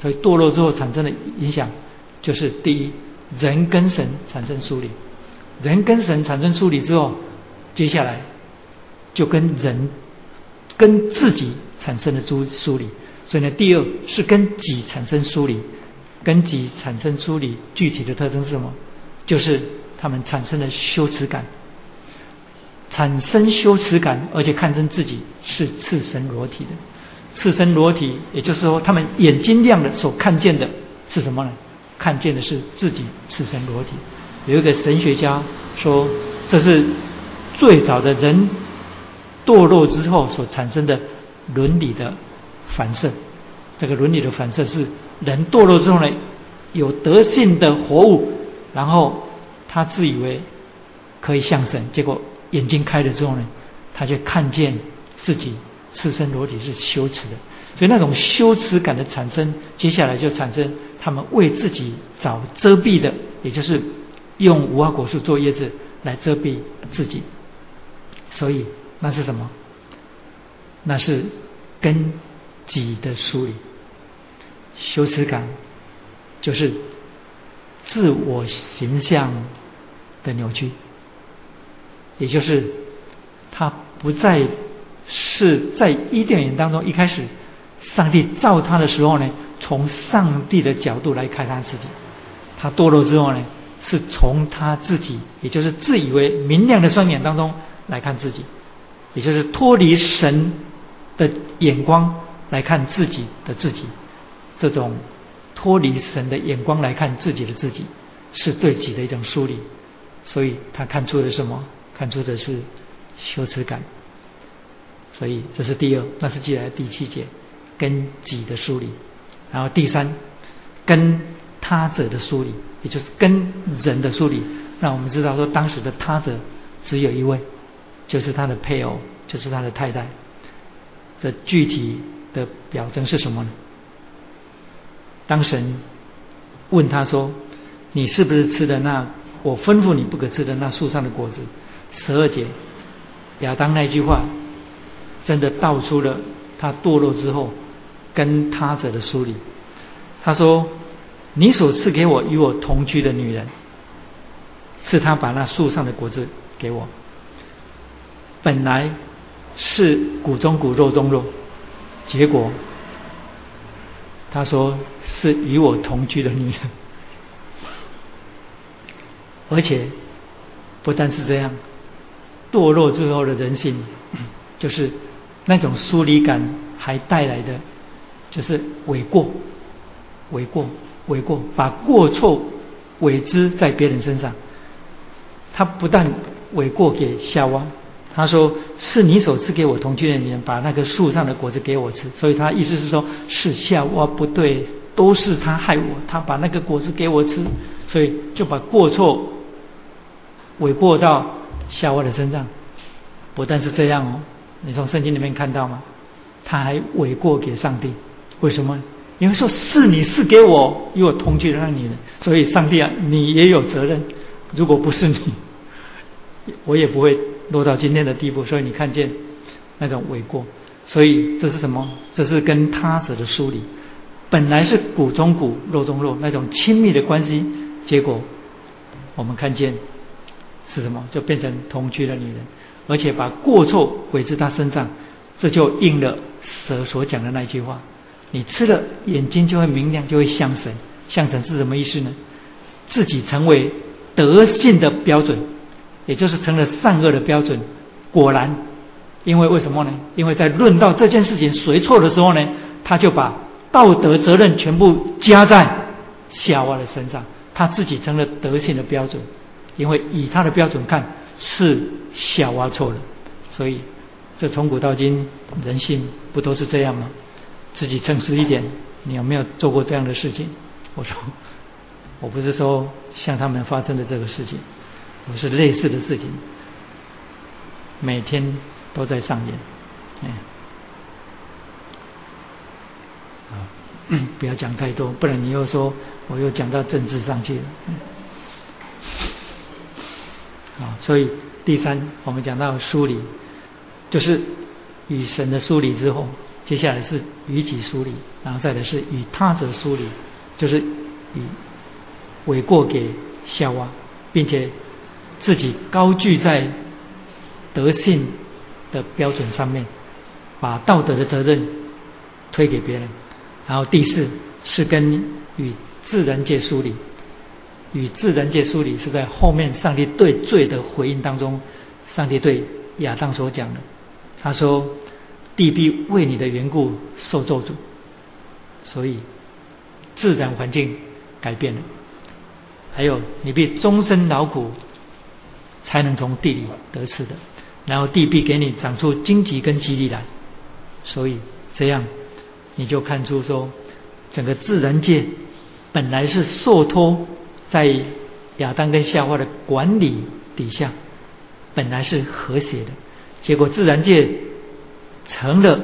所以堕落之后产生的影响就是第一，人跟神产生疏离，人跟神产生疏离之后，接下来就跟人跟自己产生了疏疏离。所以呢，第二是跟己产生疏离，跟己产生疏离，具体的特征是什么？就是他们产生了羞耻感，产生羞耻感，而且看成自己是赤身裸体的。赤身裸体，也就是说，他们眼睛亮的所看见的是什么呢？看见的是自己赤身裸体。有一个神学家说，这是最早的人堕落之后所产生的伦理的反射。这个伦理的反射是人堕落之后呢，有德性的活物，然后他自以为可以向神，结果眼睛开了之后呢，他就看见自己。赤身裸体是羞耻的，所以那种羞耻感的产生，接下来就产生他们为自己找遮蔽的，也就是用无花果树做叶子来遮蔽自己。所以那是什么？那是根己的梳理。羞耻感就是自我形象的扭曲，也就是他不再。是在伊甸园当中，一开始上帝造他的时候呢，从上帝的角度来看他自己。他堕落之后呢，是从他自己，也就是自以为明亮的双眼当中来看自己，也就是脱离神的眼光来看自己的自己。这种脱离神的眼光来看自己的自己，是对己的一种梳理。所以他看出的什么？看出的是羞耻感。所以这是第二，那是接下来第七节，跟己的梳理，然后第三，跟他者的梳理，也就是跟人的梳理。让我们知道说，当时的他者只有一位，就是他的配偶，就是他的太太。的具体的表征是什么呢？当神问他说：“你是不是吃的那我吩咐你不可吃的那树上的果子？”十二节，亚当那句话。真的道出了他堕落之后跟他者的疏离。他说：“你所赐给我与我同居的女人，是他把那树上的果子给我。本来是骨中骨肉中肉，结果他说是与我同居的女人，而且不但是这样，堕落之后的人性就是。”那种疏离感还带来的就是诿过、诿过、诿过，把过错诿之在别人身上。他不但诿过给夏娃，他说是你所赐给我同居的女人把那个树上的果子给我吃，所以他意思是说是夏娃不对，都是他害我，他把那个果子给我吃，所以就把过错诿过到夏娃的身上。不但是这样哦。你从圣经里面看到吗？他还诿过给上帝，为什么？因为说是你是给我与我同居的那女人，所以上帝啊，你也有责任。如果不是你，我也不会落到今天的地步。所以你看见那种诿过，所以这是什么？这是跟他者的疏离。本来是骨中骨、肉中肉那种亲密的关系，结果我们看见是什么？就变成同居的女人。而且把过错毁在他身上，这就应了蛇所讲的那句话：你吃了眼睛就会明亮，就会像神。像神是什么意思呢？自己成为德性的标准，也就是成了善恶的标准。果然，因为为什么呢？因为在论到这件事情谁错的时候呢，他就把道德责任全部加在夏娃的身上，他自己成了德性的标准。因为以他的标准看。是夏娃错了，所以这从古到今人性不都是这样吗？自己诚实一点，你有没有做过这样的事情？我说，我不是说像他们发生的这个事情，我是类似的事情，每天都在上演。哎，啊，不要讲太多，不然你又说我又讲到政治上去了。啊，所以第三，我们讲到梳理，就是与神的梳理之后，接下来是与己梳理，然后再来是与他者梳理，就是以诿过给夏娃，并且自己高居在德性的标准上面，把道德的责任推给别人。然后第四是跟与自然界梳理，与自然界疏离是在后面上帝对罪的回应当中，上帝对亚当所讲的。他说：“地必为你的缘故受咒诅。”所以自然环境改变了。还有，你必终身劳苦，才能从地里得吃的。然后地必给你长出荆棘跟棘藜来。所以这样，你就看出说，整个自然界本来是受托在亚当跟夏娃的管理底下，本来是和谐的。结果自然界成了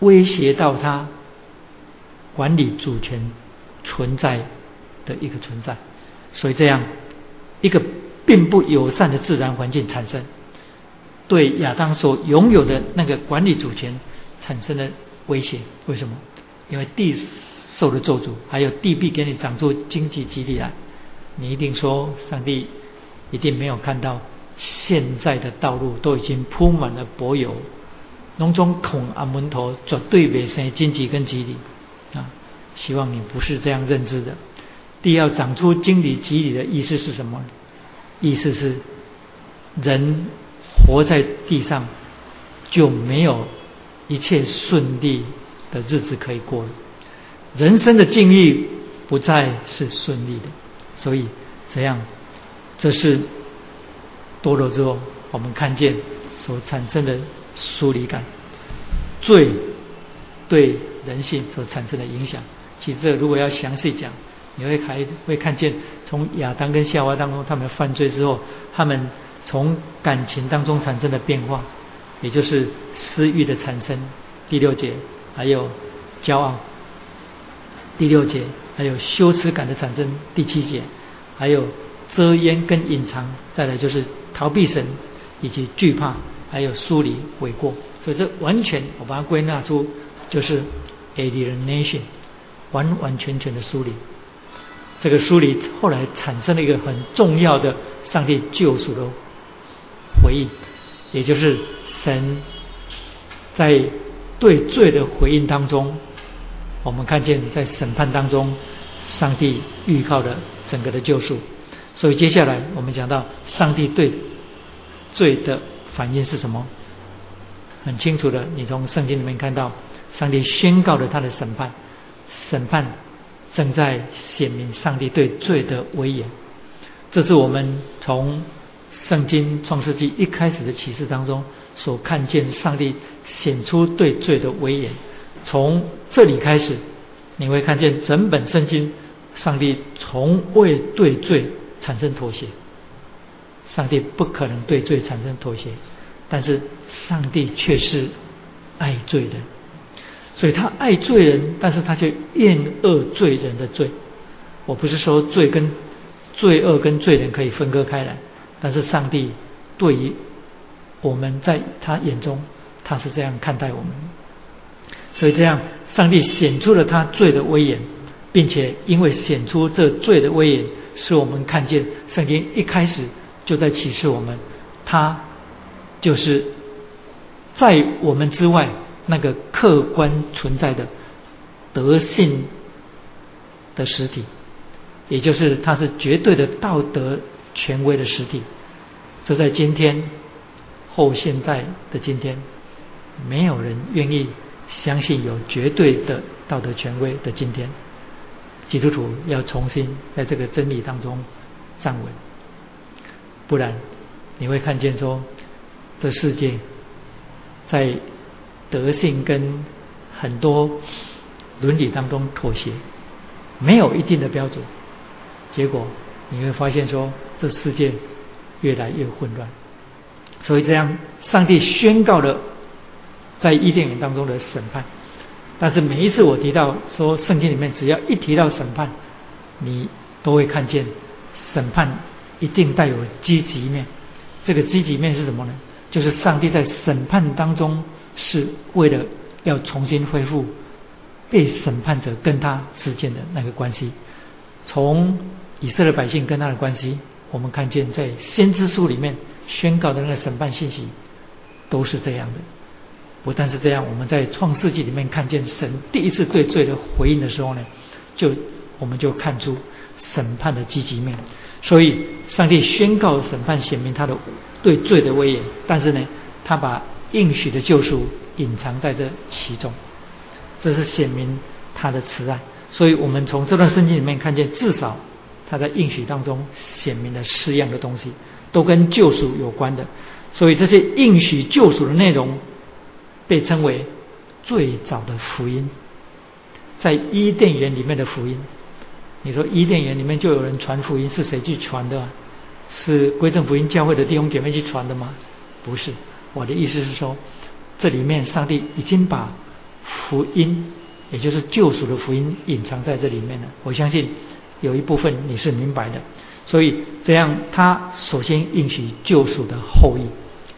威胁到他管理主权存在的一个存在，所以这样一个并不友善的自然环境产生。对亚当所拥有的那个管理主权产生了威胁，为什么？因为地受了咒诅，还有地必给你长出经济基地来。你一定说，上帝一定没有看到现在的道路都已经铺满了柏油，农庄孔阿门头绝对没生经济跟基地啊！希望你不是这样认知的。地要长出经济基地的意思是什么？意思是人。活在地上就没有一切顺利的日子可以过了，人生的境遇不再是顺利的，所以这样，这是堕落之后我们看见所产生的疏离感，罪对人性所产生的影响。其实这如果要详细讲，你会还会看见从亚当跟夏娃当中他们犯罪之后，他们。从感情当中产生的变化，也就是私欲的产生，第六节；还有骄傲，第六节；还有羞耻感的产生，第七节；还有遮掩跟隐藏，再来就是逃避神，以及惧怕，还有疏离、悔过。所以这完全我把它归纳出就是 alienation，完完全全的疏离。这个书里后来产生了一个很重要的上帝救赎的。回应，也就是神在对罪的回应当中，我们看见在审判当中，上帝预告的整个的救赎。所以接下来我们讲到上帝对罪的反应是什么？很清楚的，你从圣经里面看到，上帝宣告了他的审判，审判正在显明上帝对罪的威严。这是我们从。圣经创世纪一开始的启示当中，所看见上帝显出对罪的威严。从这里开始，你会看见整本圣经，上帝从未对罪产生妥协。上帝不可能对罪产生妥协，但是上帝却是爱罪的，所以他爱罪人，但是他却厌恶罪人的罪。我不是说罪跟罪恶跟罪人可以分割开来。但是上帝对于我们在他眼中，他是这样看待我们，所以这样，上帝显出了他罪的威严，并且因为显出这罪的威严，使我们看见圣经一开始就在启示我们，他就是在我们之外那个客观存在的德性的实体，也就是它是绝对的道德权威的实体。这在今天后现代的今天，没有人愿意相信有绝对的道德权威的今天，基督徒要重新在这个真理当中站稳，不然你会看见说，这世界在德性跟很多伦理当中妥协，没有一定的标准，结果你会发现说，这世界。越来越混乱，所以这样，上帝宣告了在伊甸园当中的审判。但是每一次我提到说圣经里面，只要一提到审判，你都会看见审判一定带有积极面。这个积极面是什么呢？就是上帝在审判当中是为了要重新恢复被审判者跟他之间的那个关系，从以色列百姓跟他的关系。我们看见在先知书里面宣告的那个审判信息都是这样的。不但是这样，我们在创世纪里面看见神第一次对罪的回应的时候呢，就我们就看出审判的积极面。所以，上帝宣告审判，显明他的对罪的威严。但是呢，他把应许的救赎隐藏在这其中，这是显明他的慈爱。所以我们从这段圣经里面看见，至少他在应许当中显明了四样的东西，都跟救赎有关的。所以这些应许救赎的内容，被称为最早的福音，在伊甸园里面的福音。你说伊甸园里面就有人传福音，是谁去传的？是归正福音教会的弟兄姐妹去传的吗？不是，我的意思是说，这里面上帝已经把福音，也就是救赎的福音隐藏在这里面了。我相信有一部分你是明白的，所以这样他首先应许救赎的后裔，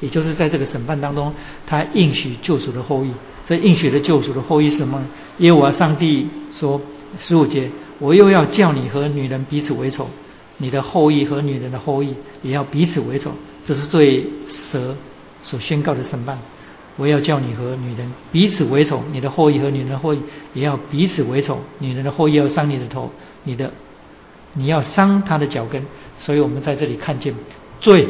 也就是在这个审判当中，他应许救赎的后裔。这应许的救赎的后裔是什么？耶和华上帝说十五节。我又要叫你和女人彼此为仇，你的后裔和女人的后裔也要彼此为仇。这是对蛇所宣告的审判。我要叫你和女人彼此为仇，你的后裔和女人的后裔也要彼此为仇。女人的后裔要伤你的头，你的你要伤他的脚跟。所以我们在这里看见罪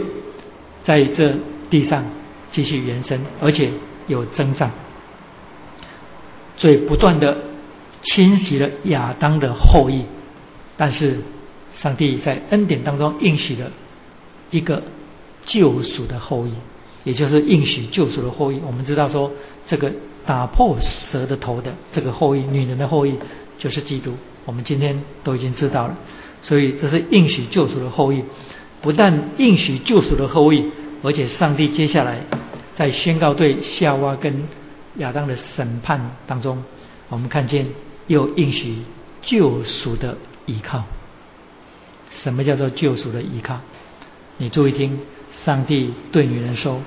在这地上继续延伸，而且有增长，罪不断的。侵袭了亚当的后裔，但是上帝在恩典当中应许了一个救赎的后裔，也就是应许救赎的后裔。我们知道说，这个打破蛇的头的这个后裔，女人的后裔就是基督。我们今天都已经知道了，所以这是应许救赎的后裔。不但应许救赎的后裔，而且上帝接下来在宣告对夏娃跟亚当的审判当中，我们看见。又应许救赎的依靠。什么叫做救赎的依靠？你注意听，上帝对女人说：“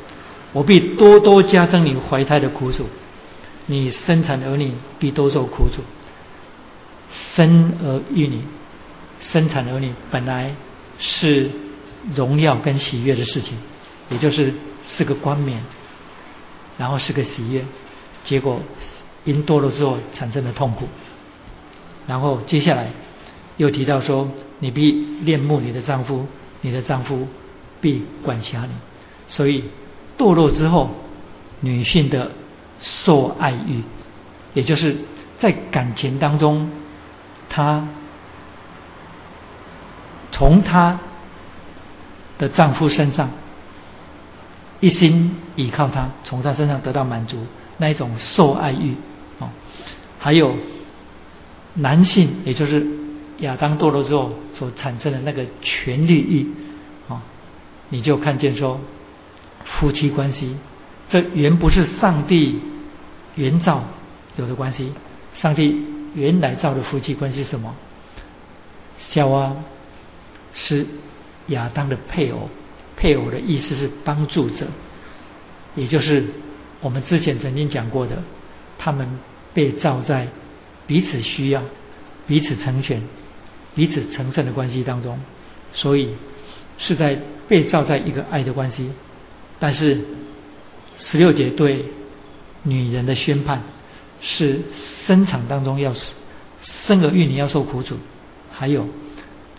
我必多多加增你怀胎的苦楚，你生产儿女必多受苦楚。生儿育女，生产儿女本来是荣耀跟喜悦的事情，也就是是个冠冕，然后是个喜悦，结果因多了之后产生了痛苦。”然后接下来又提到说：“你必恋慕你的丈夫，你的丈夫必管辖你。”所以堕落之后，女性的受爱欲，也就是在感情当中，她从她的丈夫身上一心依靠他，从他身上得到满足，那一种受爱欲哦，还有。男性，也就是亚当堕落之后所产生的那个权力欲，你就看见说，夫妻关系，这原不是上帝原造有的关系。上帝原来造的夫妻关系是什么？夏娃是亚当的配偶，配偶的意思是帮助者，也就是我们之前曾经讲过的，他们被造在。彼此需要，彼此成全，彼此成圣的关系当中，所以是在被罩在一个爱的关系。但是十六节对女人的宣判是生产当中要生儿育女要受苦楚，还有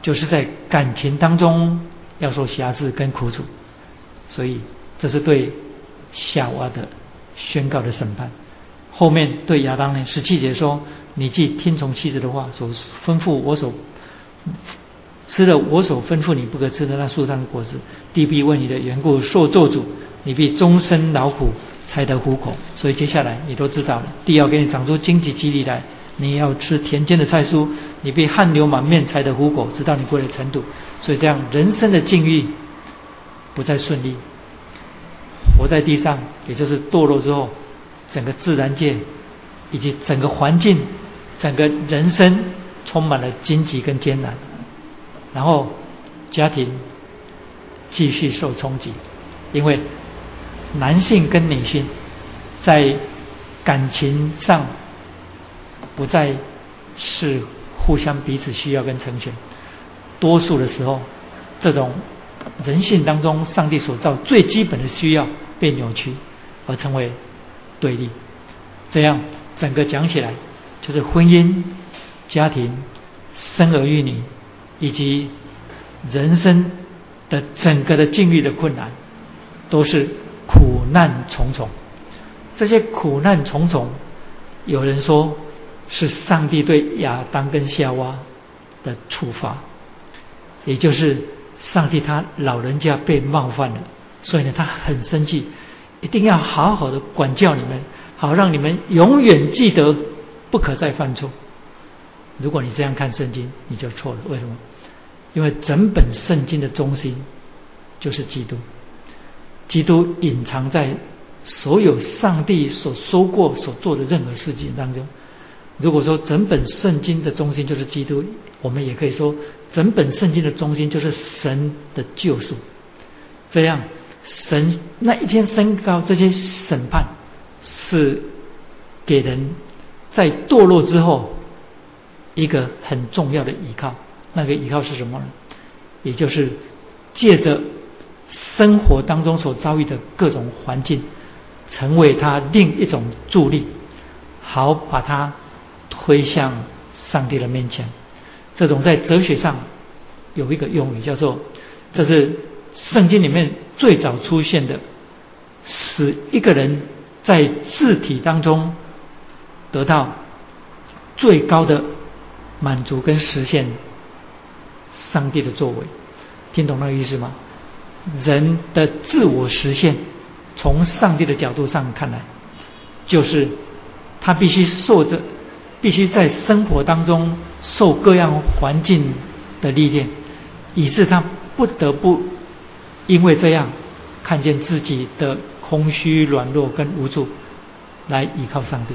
就是在感情当中要受瑕疵跟苦楚，所以这是对夏娃的宣告的审判。后面对亚当呢，十七节说。你既听从妻子的话，所吩咐我所吃了我所吩咐你不可吃的那树上的果子，地必为你的缘故受咒诅，你必终身劳苦才得糊口。所以接下来你都知道了，地要给你长出荆棘棘藜来，你要吃田间的菜蔬，你必汗流满面才得糊口，直到你过了尘土。所以这样人生的境遇不再顺利，活在地上，也就是堕落之后，整个自然界以及整个环境。整个人生充满了荆棘跟艰难，然后家庭继续受冲击，因为男性跟女性在感情上不再是互相彼此需要跟成全，多数的时候，这种人性当中上帝所造最基本的需要被扭曲而成为对立，这样整个讲起来。就是婚姻、家庭、生儿育女，以及人生的整个的境遇的困难，都是苦难重重。这些苦难重重，有人说是上帝对亚当跟夏娃的处罚，也就是上帝他老人家被冒犯了，所以呢他很生气，一定要好好的管教你们，好让你们永远记得不可再犯错。如果你这样看圣经，你就错了。为什么？因为整本圣经的中心就是基督，基督隐藏在所有上帝所说过、所做的任何事情当中。如果说整本圣经的中心就是基督，我们也可以说整本圣经的中心就是神的救赎。这样，神那一天升高这些审判，是给人在堕落之后。一个很重要的依靠，那个依靠是什么呢？也就是借着生活当中所遭遇的各种环境，成为他另一种助力，好把他推向上帝的面前。这种在哲学上有一个用语叫做，这是圣经里面最早出现的，使一个人在字体当中得到最高的。满足跟实现上帝的作为，听懂那个意思吗？人的自我实现，从上帝的角度上看来，就是他必须受着，必须在生活当中受各样环境的历练，以致他不得不因为这样看见自己的空虚、软弱跟无助，来依靠上帝。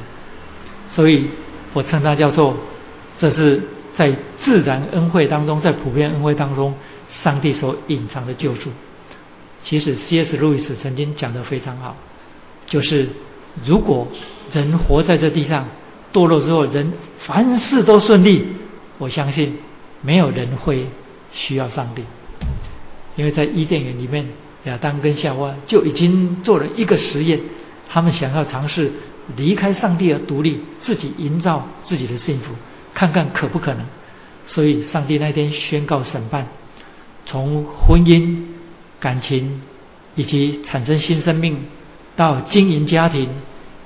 所以我称他叫做。这是在自然恩惠当中，在普遍恩惠当中，上帝所隐藏的救赎。其实 C.S. 路易斯曾经讲的非常好，就是如果人活在这地上堕落之后，人凡事都顺利，我相信没有人会需要上帝，因为在伊甸园里面，亚当跟夏娃就已经做了一个实验，他们想要尝试离开上帝而独立，自己营造自己的幸福。看看可不可能？所以上帝那天宣告审判，从婚姻、感情以及产生新生命，到经营家庭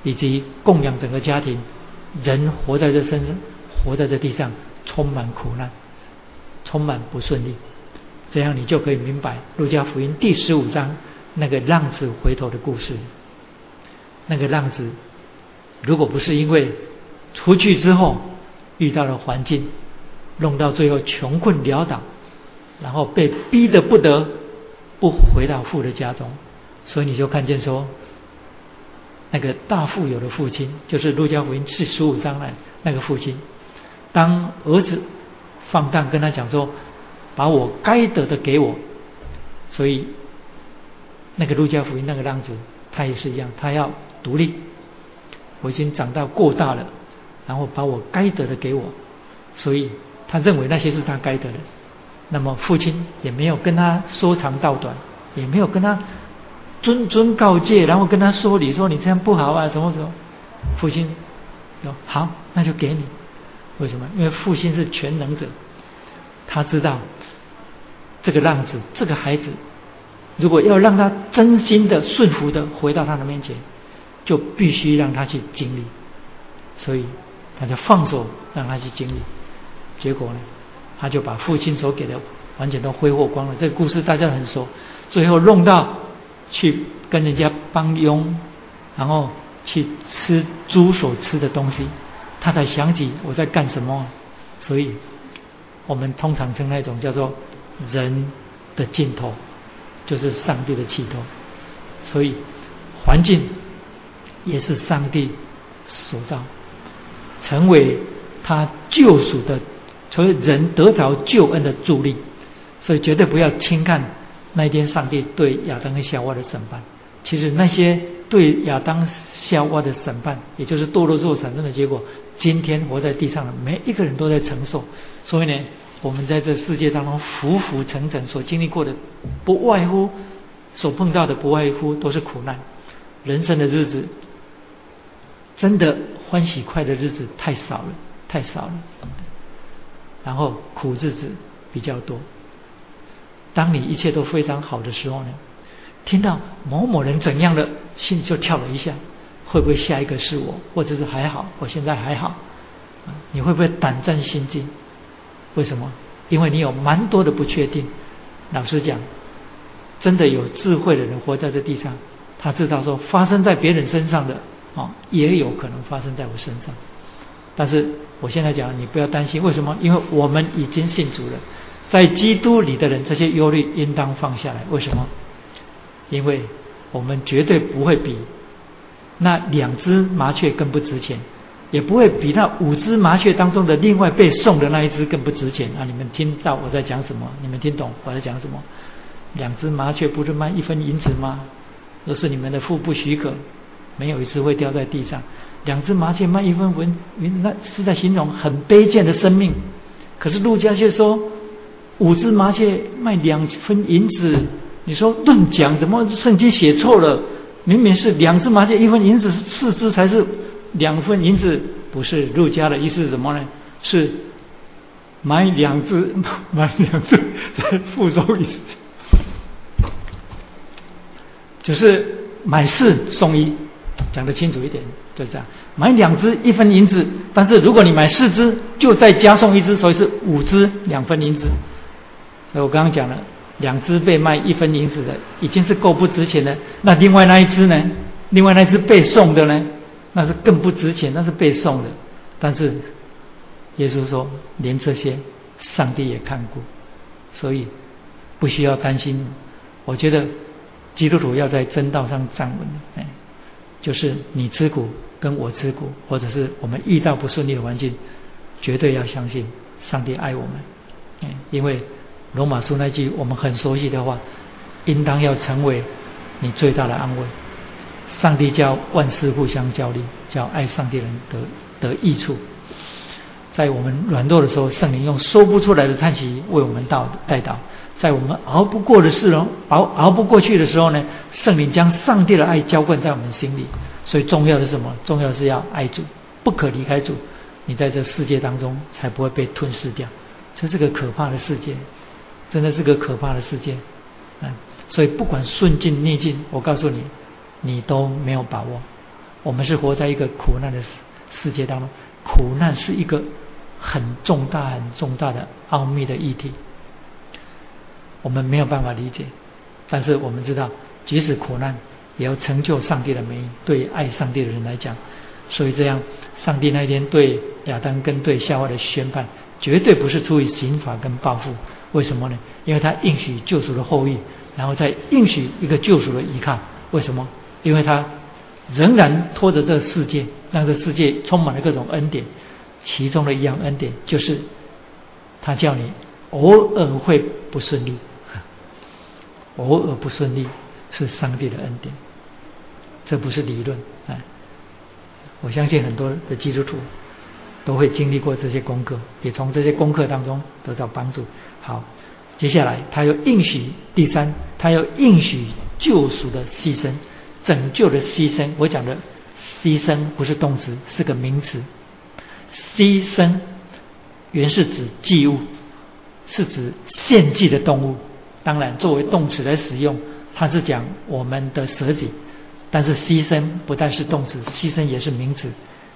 以及供养整个家庭，人活在这身上，活在这地上，充满苦难，充满不顺利。这样你就可以明白《路加福音》第十五章那个浪子回头的故事。那个浪子，如果不是因为出去之后，遇到了环境，弄到最后穷困潦倒，然后被逼得不得不回到父的家中，所以你就看见说，那个大富有的父亲，就是路加福音四十五章来那个父亲，当儿子放荡跟他讲说，把我该得的给我，所以那个路加福音那个浪子，他也是一样，他要独立，我已经长到过大了。然后把我该得的给我，所以他认为那些是他该得的。那么父亲也没有跟他说长道短，也没有跟他谆谆告诫，然后跟他说理，说你这样不好啊，什么什么。父亲说好，那就给你。为什么？因为父亲是全能者，他知道这个浪子，这个孩子，如果要让他真心的顺服的回到他的面前，就必须让他去经历。所以。他就放手让他去经历，结果呢，他就把父亲所给的完全都挥霍光了。这个故事大家很熟。最后弄到去跟人家帮佣，然后去吃猪所吃的东西，他才想起我在干什么。所以，我们通常称那种叫做人的尽头，就是上帝的起头。所以，环境也是上帝所造。成为他救赎的，成为人得着救恩的助力，所以绝对不要轻看那一天上帝对亚当跟夏娃的审判。其实那些对亚当夏娃的审判，也就是堕落之后产生的结果，今天活在地上的每一个人都在承受。所以呢，我们在这世界当中浮浮沉沉所经历过的，不外乎所碰到的，不外乎都是苦难。人生的日子。真的欢喜快的日子太少了，太少了。然后苦日子比较多。当你一切都非常好的时候呢，听到某某人怎样的，心就跳了一下，会不会下一个是我？或者是还好，我现在还好，你会不会胆战心惊？为什么？因为你有蛮多的不确定。老实讲，真的有智慧的人活在这地上，他知道说发生在别人身上的啊，也有可能发生在我身上。但是我现在讲，你不要担心，为什么？因为我们已经信主了，在基督里的人，这些忧虑应当放下来。为什么？因为我们绝对不会比那两只麻雀更不值钱。也不会比那五只麻雀当中的另外被送的那一只更不值钱啊！你们听到我在讲什么？你们听懂我在讲什么？两只麻雀不是卖一分银子吗？若是你们的腹部许可，没有一只会掉在地上。两只麻雀卖一分银，那是在形容很卑贱的生命。可是陆家却说五只麻雀卖两分银子，你说论讲怎么圣经写错了？明明是两只麻雀一分银子，是四只才是。两分银子不是陆家的意思是什么呢？是买两只，买两只再付收一只，就是买四送一，讲得清楚一点，就这样。买两只一分银子，但是如果你买四只，就再加送一只，所以是五只两分银子。所以我刚刚讲了，两只被卖一分银子的已经是够不值钱的，那另外那一只呢？另外那只被送的呢？那是更不值钱，那是被送的。但是耶稣说，连这些上帝也看过，所以不需要担心。我觉得基督徒要在真道上站稳，哎，就是你吃苦跟我吃苦，或者是我们遇到不顺利的环境，绝对要相信上帝爱我们。嗯，因为罗马书那句我们很熟悉的话，应当要成为你最大的安慰。上帝叫万事互相交力，叫爱上帝人得得益处。在我们软弱的时候，圣灵用说不出来的叹息为我们道带导；在我们熬不过的事哦，熬熬不过去的时候呢，圣灵将上帝的爱浇灌在我们心里。所以重要的是什么？重要是要爱主，不可离开主。你在这世界当中才不会被吞噬掉。这是个可怕的世界，真的是个可怕的世界。嗯，所以不管顺境逆境，我告诉你。你都没有把握。我们是活在一个苦难的世世界当中，苦难是一个很重大、很重大的奥秘的议题，我们没有办法理解。但是我们知道，即使苦难，也要成就上帝的美意。对爱上帝的人来讲，所以这样，上帝那一天对亚当跟对夏娃的宣判，绝对不是出于刑罚跟报复。为什么呢？因为他应许救赎的后裔，然后再应许一个救赎的依靠。为什么？因为他仍然拖着这个世界，让这世界充满了各种恩典。其中的一样恩典，就是他叫你偶尔会不顺利，偶尔不顺利是上帝的恩典，这不是理论。哎，我相信很多的基督徒都会经历过这些功课，也从这些功课当中得到帮助。好，接下来他又应许第三，他要应许救赎的牺牲。拯救的牺牲，我讲的牺牲不是动词，是个名词。牺牲原是指祭物，是指献祭的动物。当然，作为动词来使用，它是讲我们的舍己。但是牺牲不但是动词，牺牲也是名词，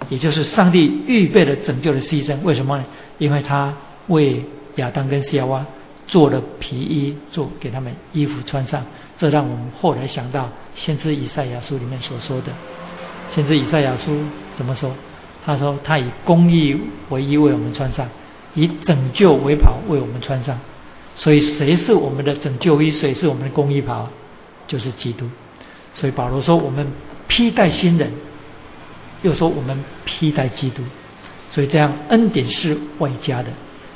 也就是上帝预备了拯救的牺牲。为什么呢？因为他为亚当跟夏娃做了皮衣，做给他们衣服穿上。这让我们后来想到先知以赛亚书里面所说的，先知以赛亚书怎么说？他说他以公义为衣为我们穿上，以拯救为袍为我们穿上。所以谁是我们的拯救衣？谁是我们的公义袍？就是基督。所以保罗说我们披戴新人，又说我们披戴基督。所以这样恩典是外加的。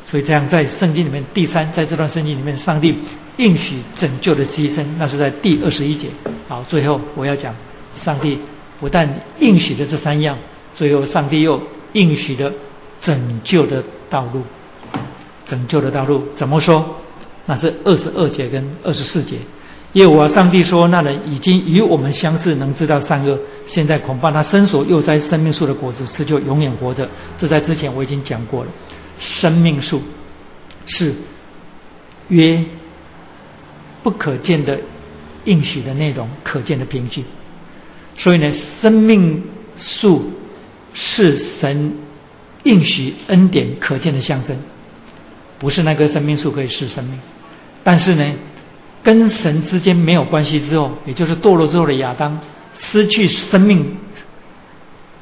所以这样在圣经里面第三，在这段圣经里面，上帝。应许拯救的牺牲，那是在第二十一节。好，最后我要讲，上帝不但应许的这三样，最后上帝又应许的拯救的道路。拯救的道路怎么说？那是二十二节跟二十四节。耶和华上帝说：“那人已经与我们相似，能知道善恶。现在恐怕他伸手又摘生命树的果子吃，就永远活着。”这在之前我已经讲过了。生命树是约不可见的应许的内容，可见的凭据。所以呢，生命树是神应许恩典可见的象征，不是那棵生命树可以是生命。但是呢，跟神之间没有关系之后，也就是堕落之后的亚当失去生命。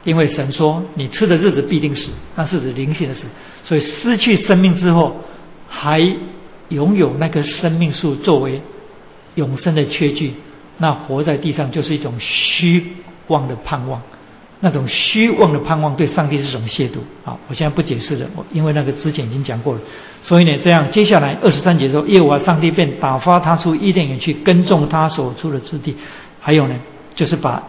因为神说：“你吃的日子必定死，那是指灵性的死。所以失去生命之后，还拥有那棵生命树作为永生的缺据，那活在地上就是一种虚妄的盼望。那种虚妄的盼望对上帝是什么亵渎。好，我现在不解释了，我因为那个之前已经讲过了。所以呢，这样接下来二十三节说，耶和华上帝便打发他出伊甸园去耕种他所出的之地。还有呢，就是把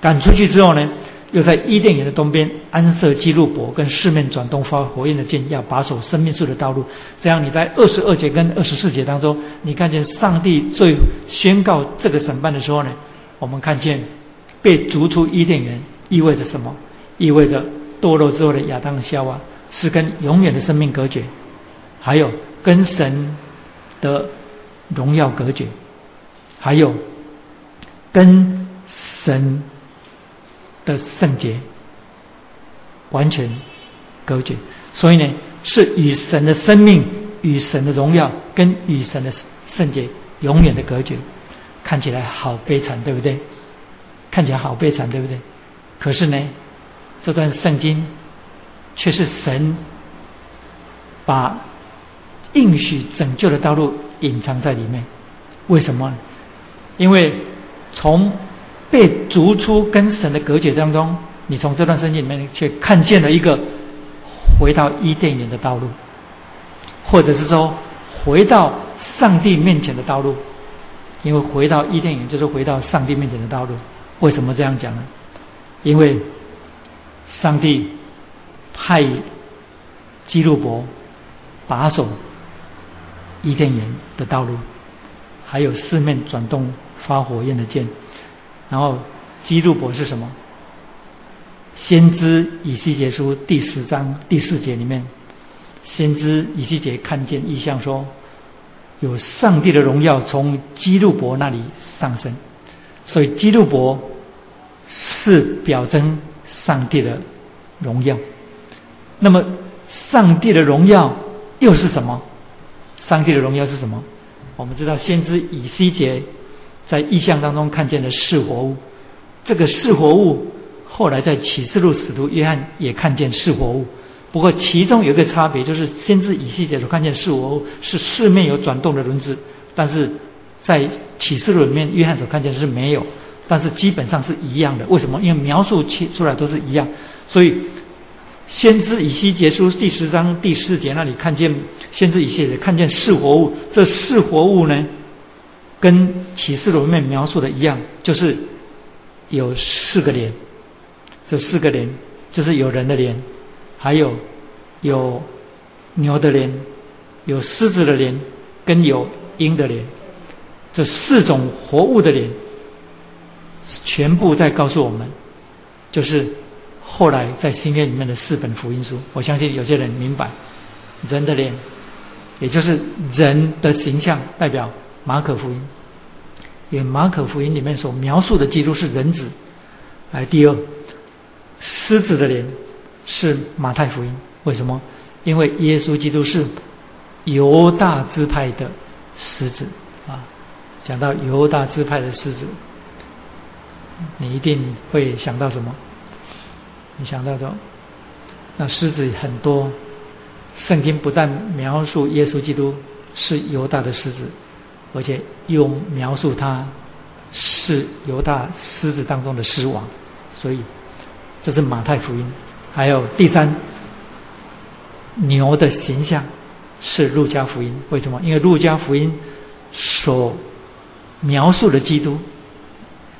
赶出去之后呢。”又在伊甸园的东边安设基路伯，跟四面转动发火焰的剑，要把守生命树的道路。这样你在二十二节跟二十四节当中，你看见上帝最宣告这个审判的时候呢，我们看见被逐出伊甸园意味着什么？意味着堕落之后的亚当夏娃是跟永远的生命隔绝，还有跟神的荣耀隔绝，还有跟神。的圣洁完全隔绝，所以呢，是与神的生命、与神的荣耀跟与神的圣洁永远的隔绝，看起来好悲惨，对不对？看起来好悲惨，对不对？可是呢，这段圣经却是神把应许拯救的道路隐藏在里面。为什么？因为从被逐出跟神的隔绝当中，你从这段圣经里面却看见了一个回到伊甸园的道路，或者是说回到上帝面前的道路。因为回到伊甸园就是回到上帝面前的道路。为什么这样讲呢？因为上帝派基路伯把守伊甸园的道路，还有四面转动发火焰的剑。然后，基路伯是什么？先知以西结书第十章第四节里面，先知以西结看见异象，说有上帝的荣耀从基路伯那里上升，所以基路伯是表征上帝的荣耀。那么，上帝的荣耀又是什么？上帝的荣耀是什么？我们知道，先知以西结。在意象当中看见的是活物，这个是活物后来在启示录使徒约翰也看见是活物，不过其中有一个差别，就是先知以西结所看见是活物是四面有转动的轮子，但是在启示录里面约翰所看见是没有，但是基本上是一样的。为什么？因为描述出出来都是一样，所以先知以西结书第十章第四节那里看见先知以西结看见四活物，这四活物呢？跟启示录里面描述的一样，就是有四个脸，这四个脸就是有人的脸，还有有牛的脸，有狮子的脸，跟有鹰的脸，这四种活物的脸，全部在告诉我们，就是后来在新约里面的四本福音书。我相信有些人明白，人的脸，也就是人的形象，代表。马可福音，因为马可福音里面所描述的基督是人子。来，第二，狮子的脸是马太福音。为什么？因为耶稣基督是犹大支派的狮子啊。讲到犹大支派的狮子，你一定会想到什么？你想到的，那狮子很多。圣经不但描述耶稣基督是犹大的狮子。而且又描述他是犹大狮子当中的狮王，所以这是马太福音。还有第三，牛的形象是路加福音。为什么？因为路加福音所描述的基督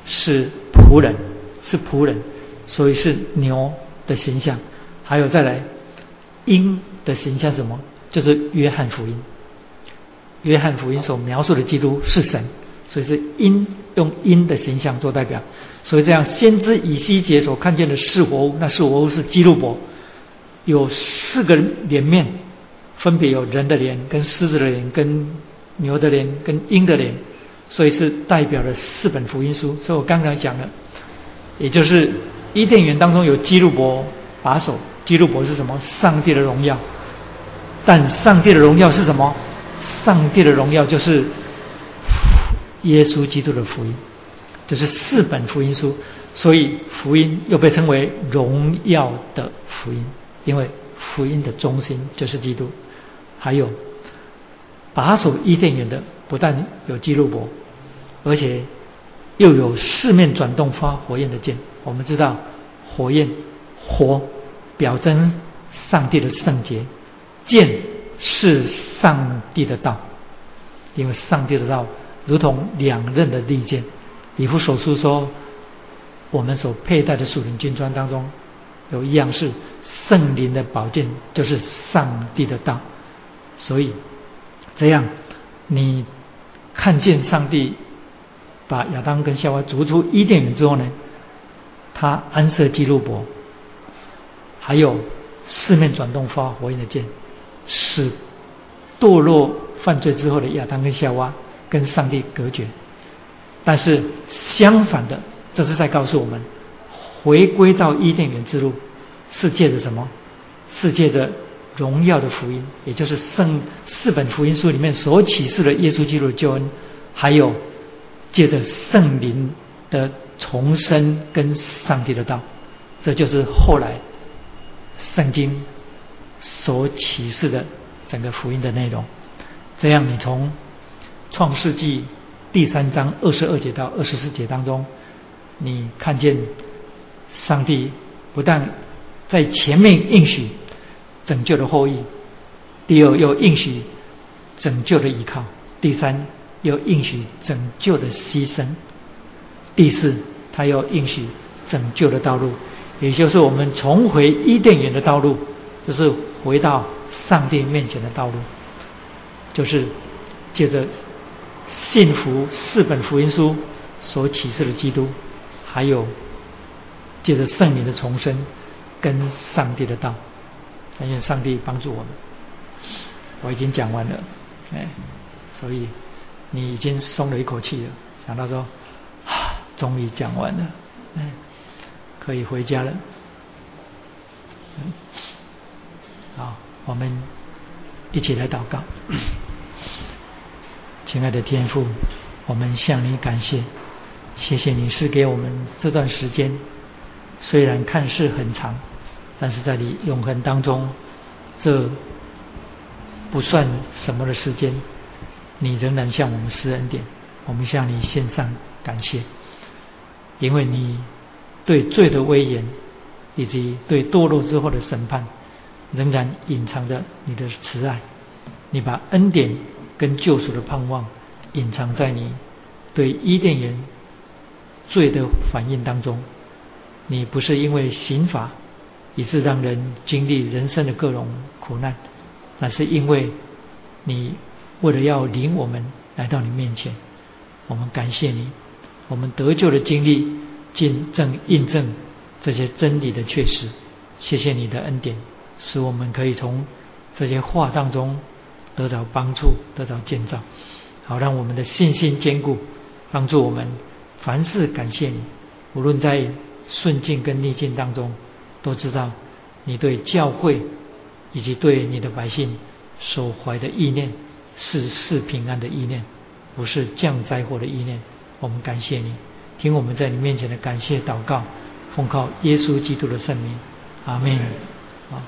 是仆人，是仆人，所以是牛的形象。还有再来鹰的形象，什么？就是约翰福音。约翰福音所描述的基督是神，所以是鹰用鹰的形象做代表。所以这样，先知以西结所看见的是活物，那是活物是基路伯，有四个脸面分别有人的脸、跟狮子的脸、跟牛的脸、跟鹰的脸，所以是代表了四本福音书。所以我刚才讲了，也就是伊甸园当中有基路伯把守，基路伯是什么？上帝的荣耀。但上帝的荣耀是什么？上帝的荣耀就是耶稣基督的福音，这是四本福音书，所以福音又被称为荣耀的福音，因为福音的中心就是基督。还有把守伊甸园的，不但有基路伯，而且又有四面转动发火焰的剑。我们知道火焰火表征上帝的圣洁。剑是上帝的道，因为上帝的道如同两刃的利剑。以弗所书说，我们所佩戴的属灵军装当中，有一样是圣灵的宝剑，就是上帝的道。所以这样，你看见上帝把亚当跟夏娃逐出伊甸园之后呢，他安设基路伯，还有四面转动发火焰的剑。使堕落犯罪之后的亚当跟夏娃跟上帝隔绝，但是相反的，这是在告诉我们，回归到伊甸园之路是借着什么？是借着荣耀的福音，也就是圣四本福音书里面所启示的耶稣基督的救恩，还有借着圣灵的重生跟上帝的道，这就是后来圣经。所启示的整个福音的内容，这样你从创世纪第三章二十二节到二十四节当中，你看见上帝不但在前面应许拯救的后裔，第二又应许拯救的依靠，第三又应许拯救的牺牲，第四他又应许拯救的道路，也就是我们重回伊甸园的道路，就是。回到上帝面前的道路，就是借着信服四本福音书所启示的基督，还有借着圣灵的重生跟上帝的道，但愿上帝帮助我们。我已经讲完了，哎，所以你已经松了一口气了，想到说啊，终于讲完了，哎，可以回家了。好，我们一起来祷告。亲爱的天父，我们向你感谢，谢谢你是给我们这段时间，虽然看似很长，但是在你永恒当中，这不算什么的时间，你仍然向我们施恩典，我们向你献上感谢，因为你对罪的威严，以及对堕落之后的审判。仍然隐藏着你的慈爱，你把恩典跟救赎的盼望隐藏在你对伊甸园罪的反应当中。你不是因为刑罚以致让人经历人生的各种苦难，那是因为你为了要领我们来到你面前。我们感谢你，我们得救的经历见证印证这些真理的确实。谢谢你的恩典。使我们可以从这些话当中得到帮助，得到建造，好让我们的信心坚固，帮助我们凡事感谢你。无论在顺境跟逆境当中，都知道你对教会以及对你的百姓所怀的意念是是平安的意念，不是降灾祸的意念。我们感谢你，听我们在你面前的感谢祷告，奉靠耶稣基督的圣名，阿门。啊。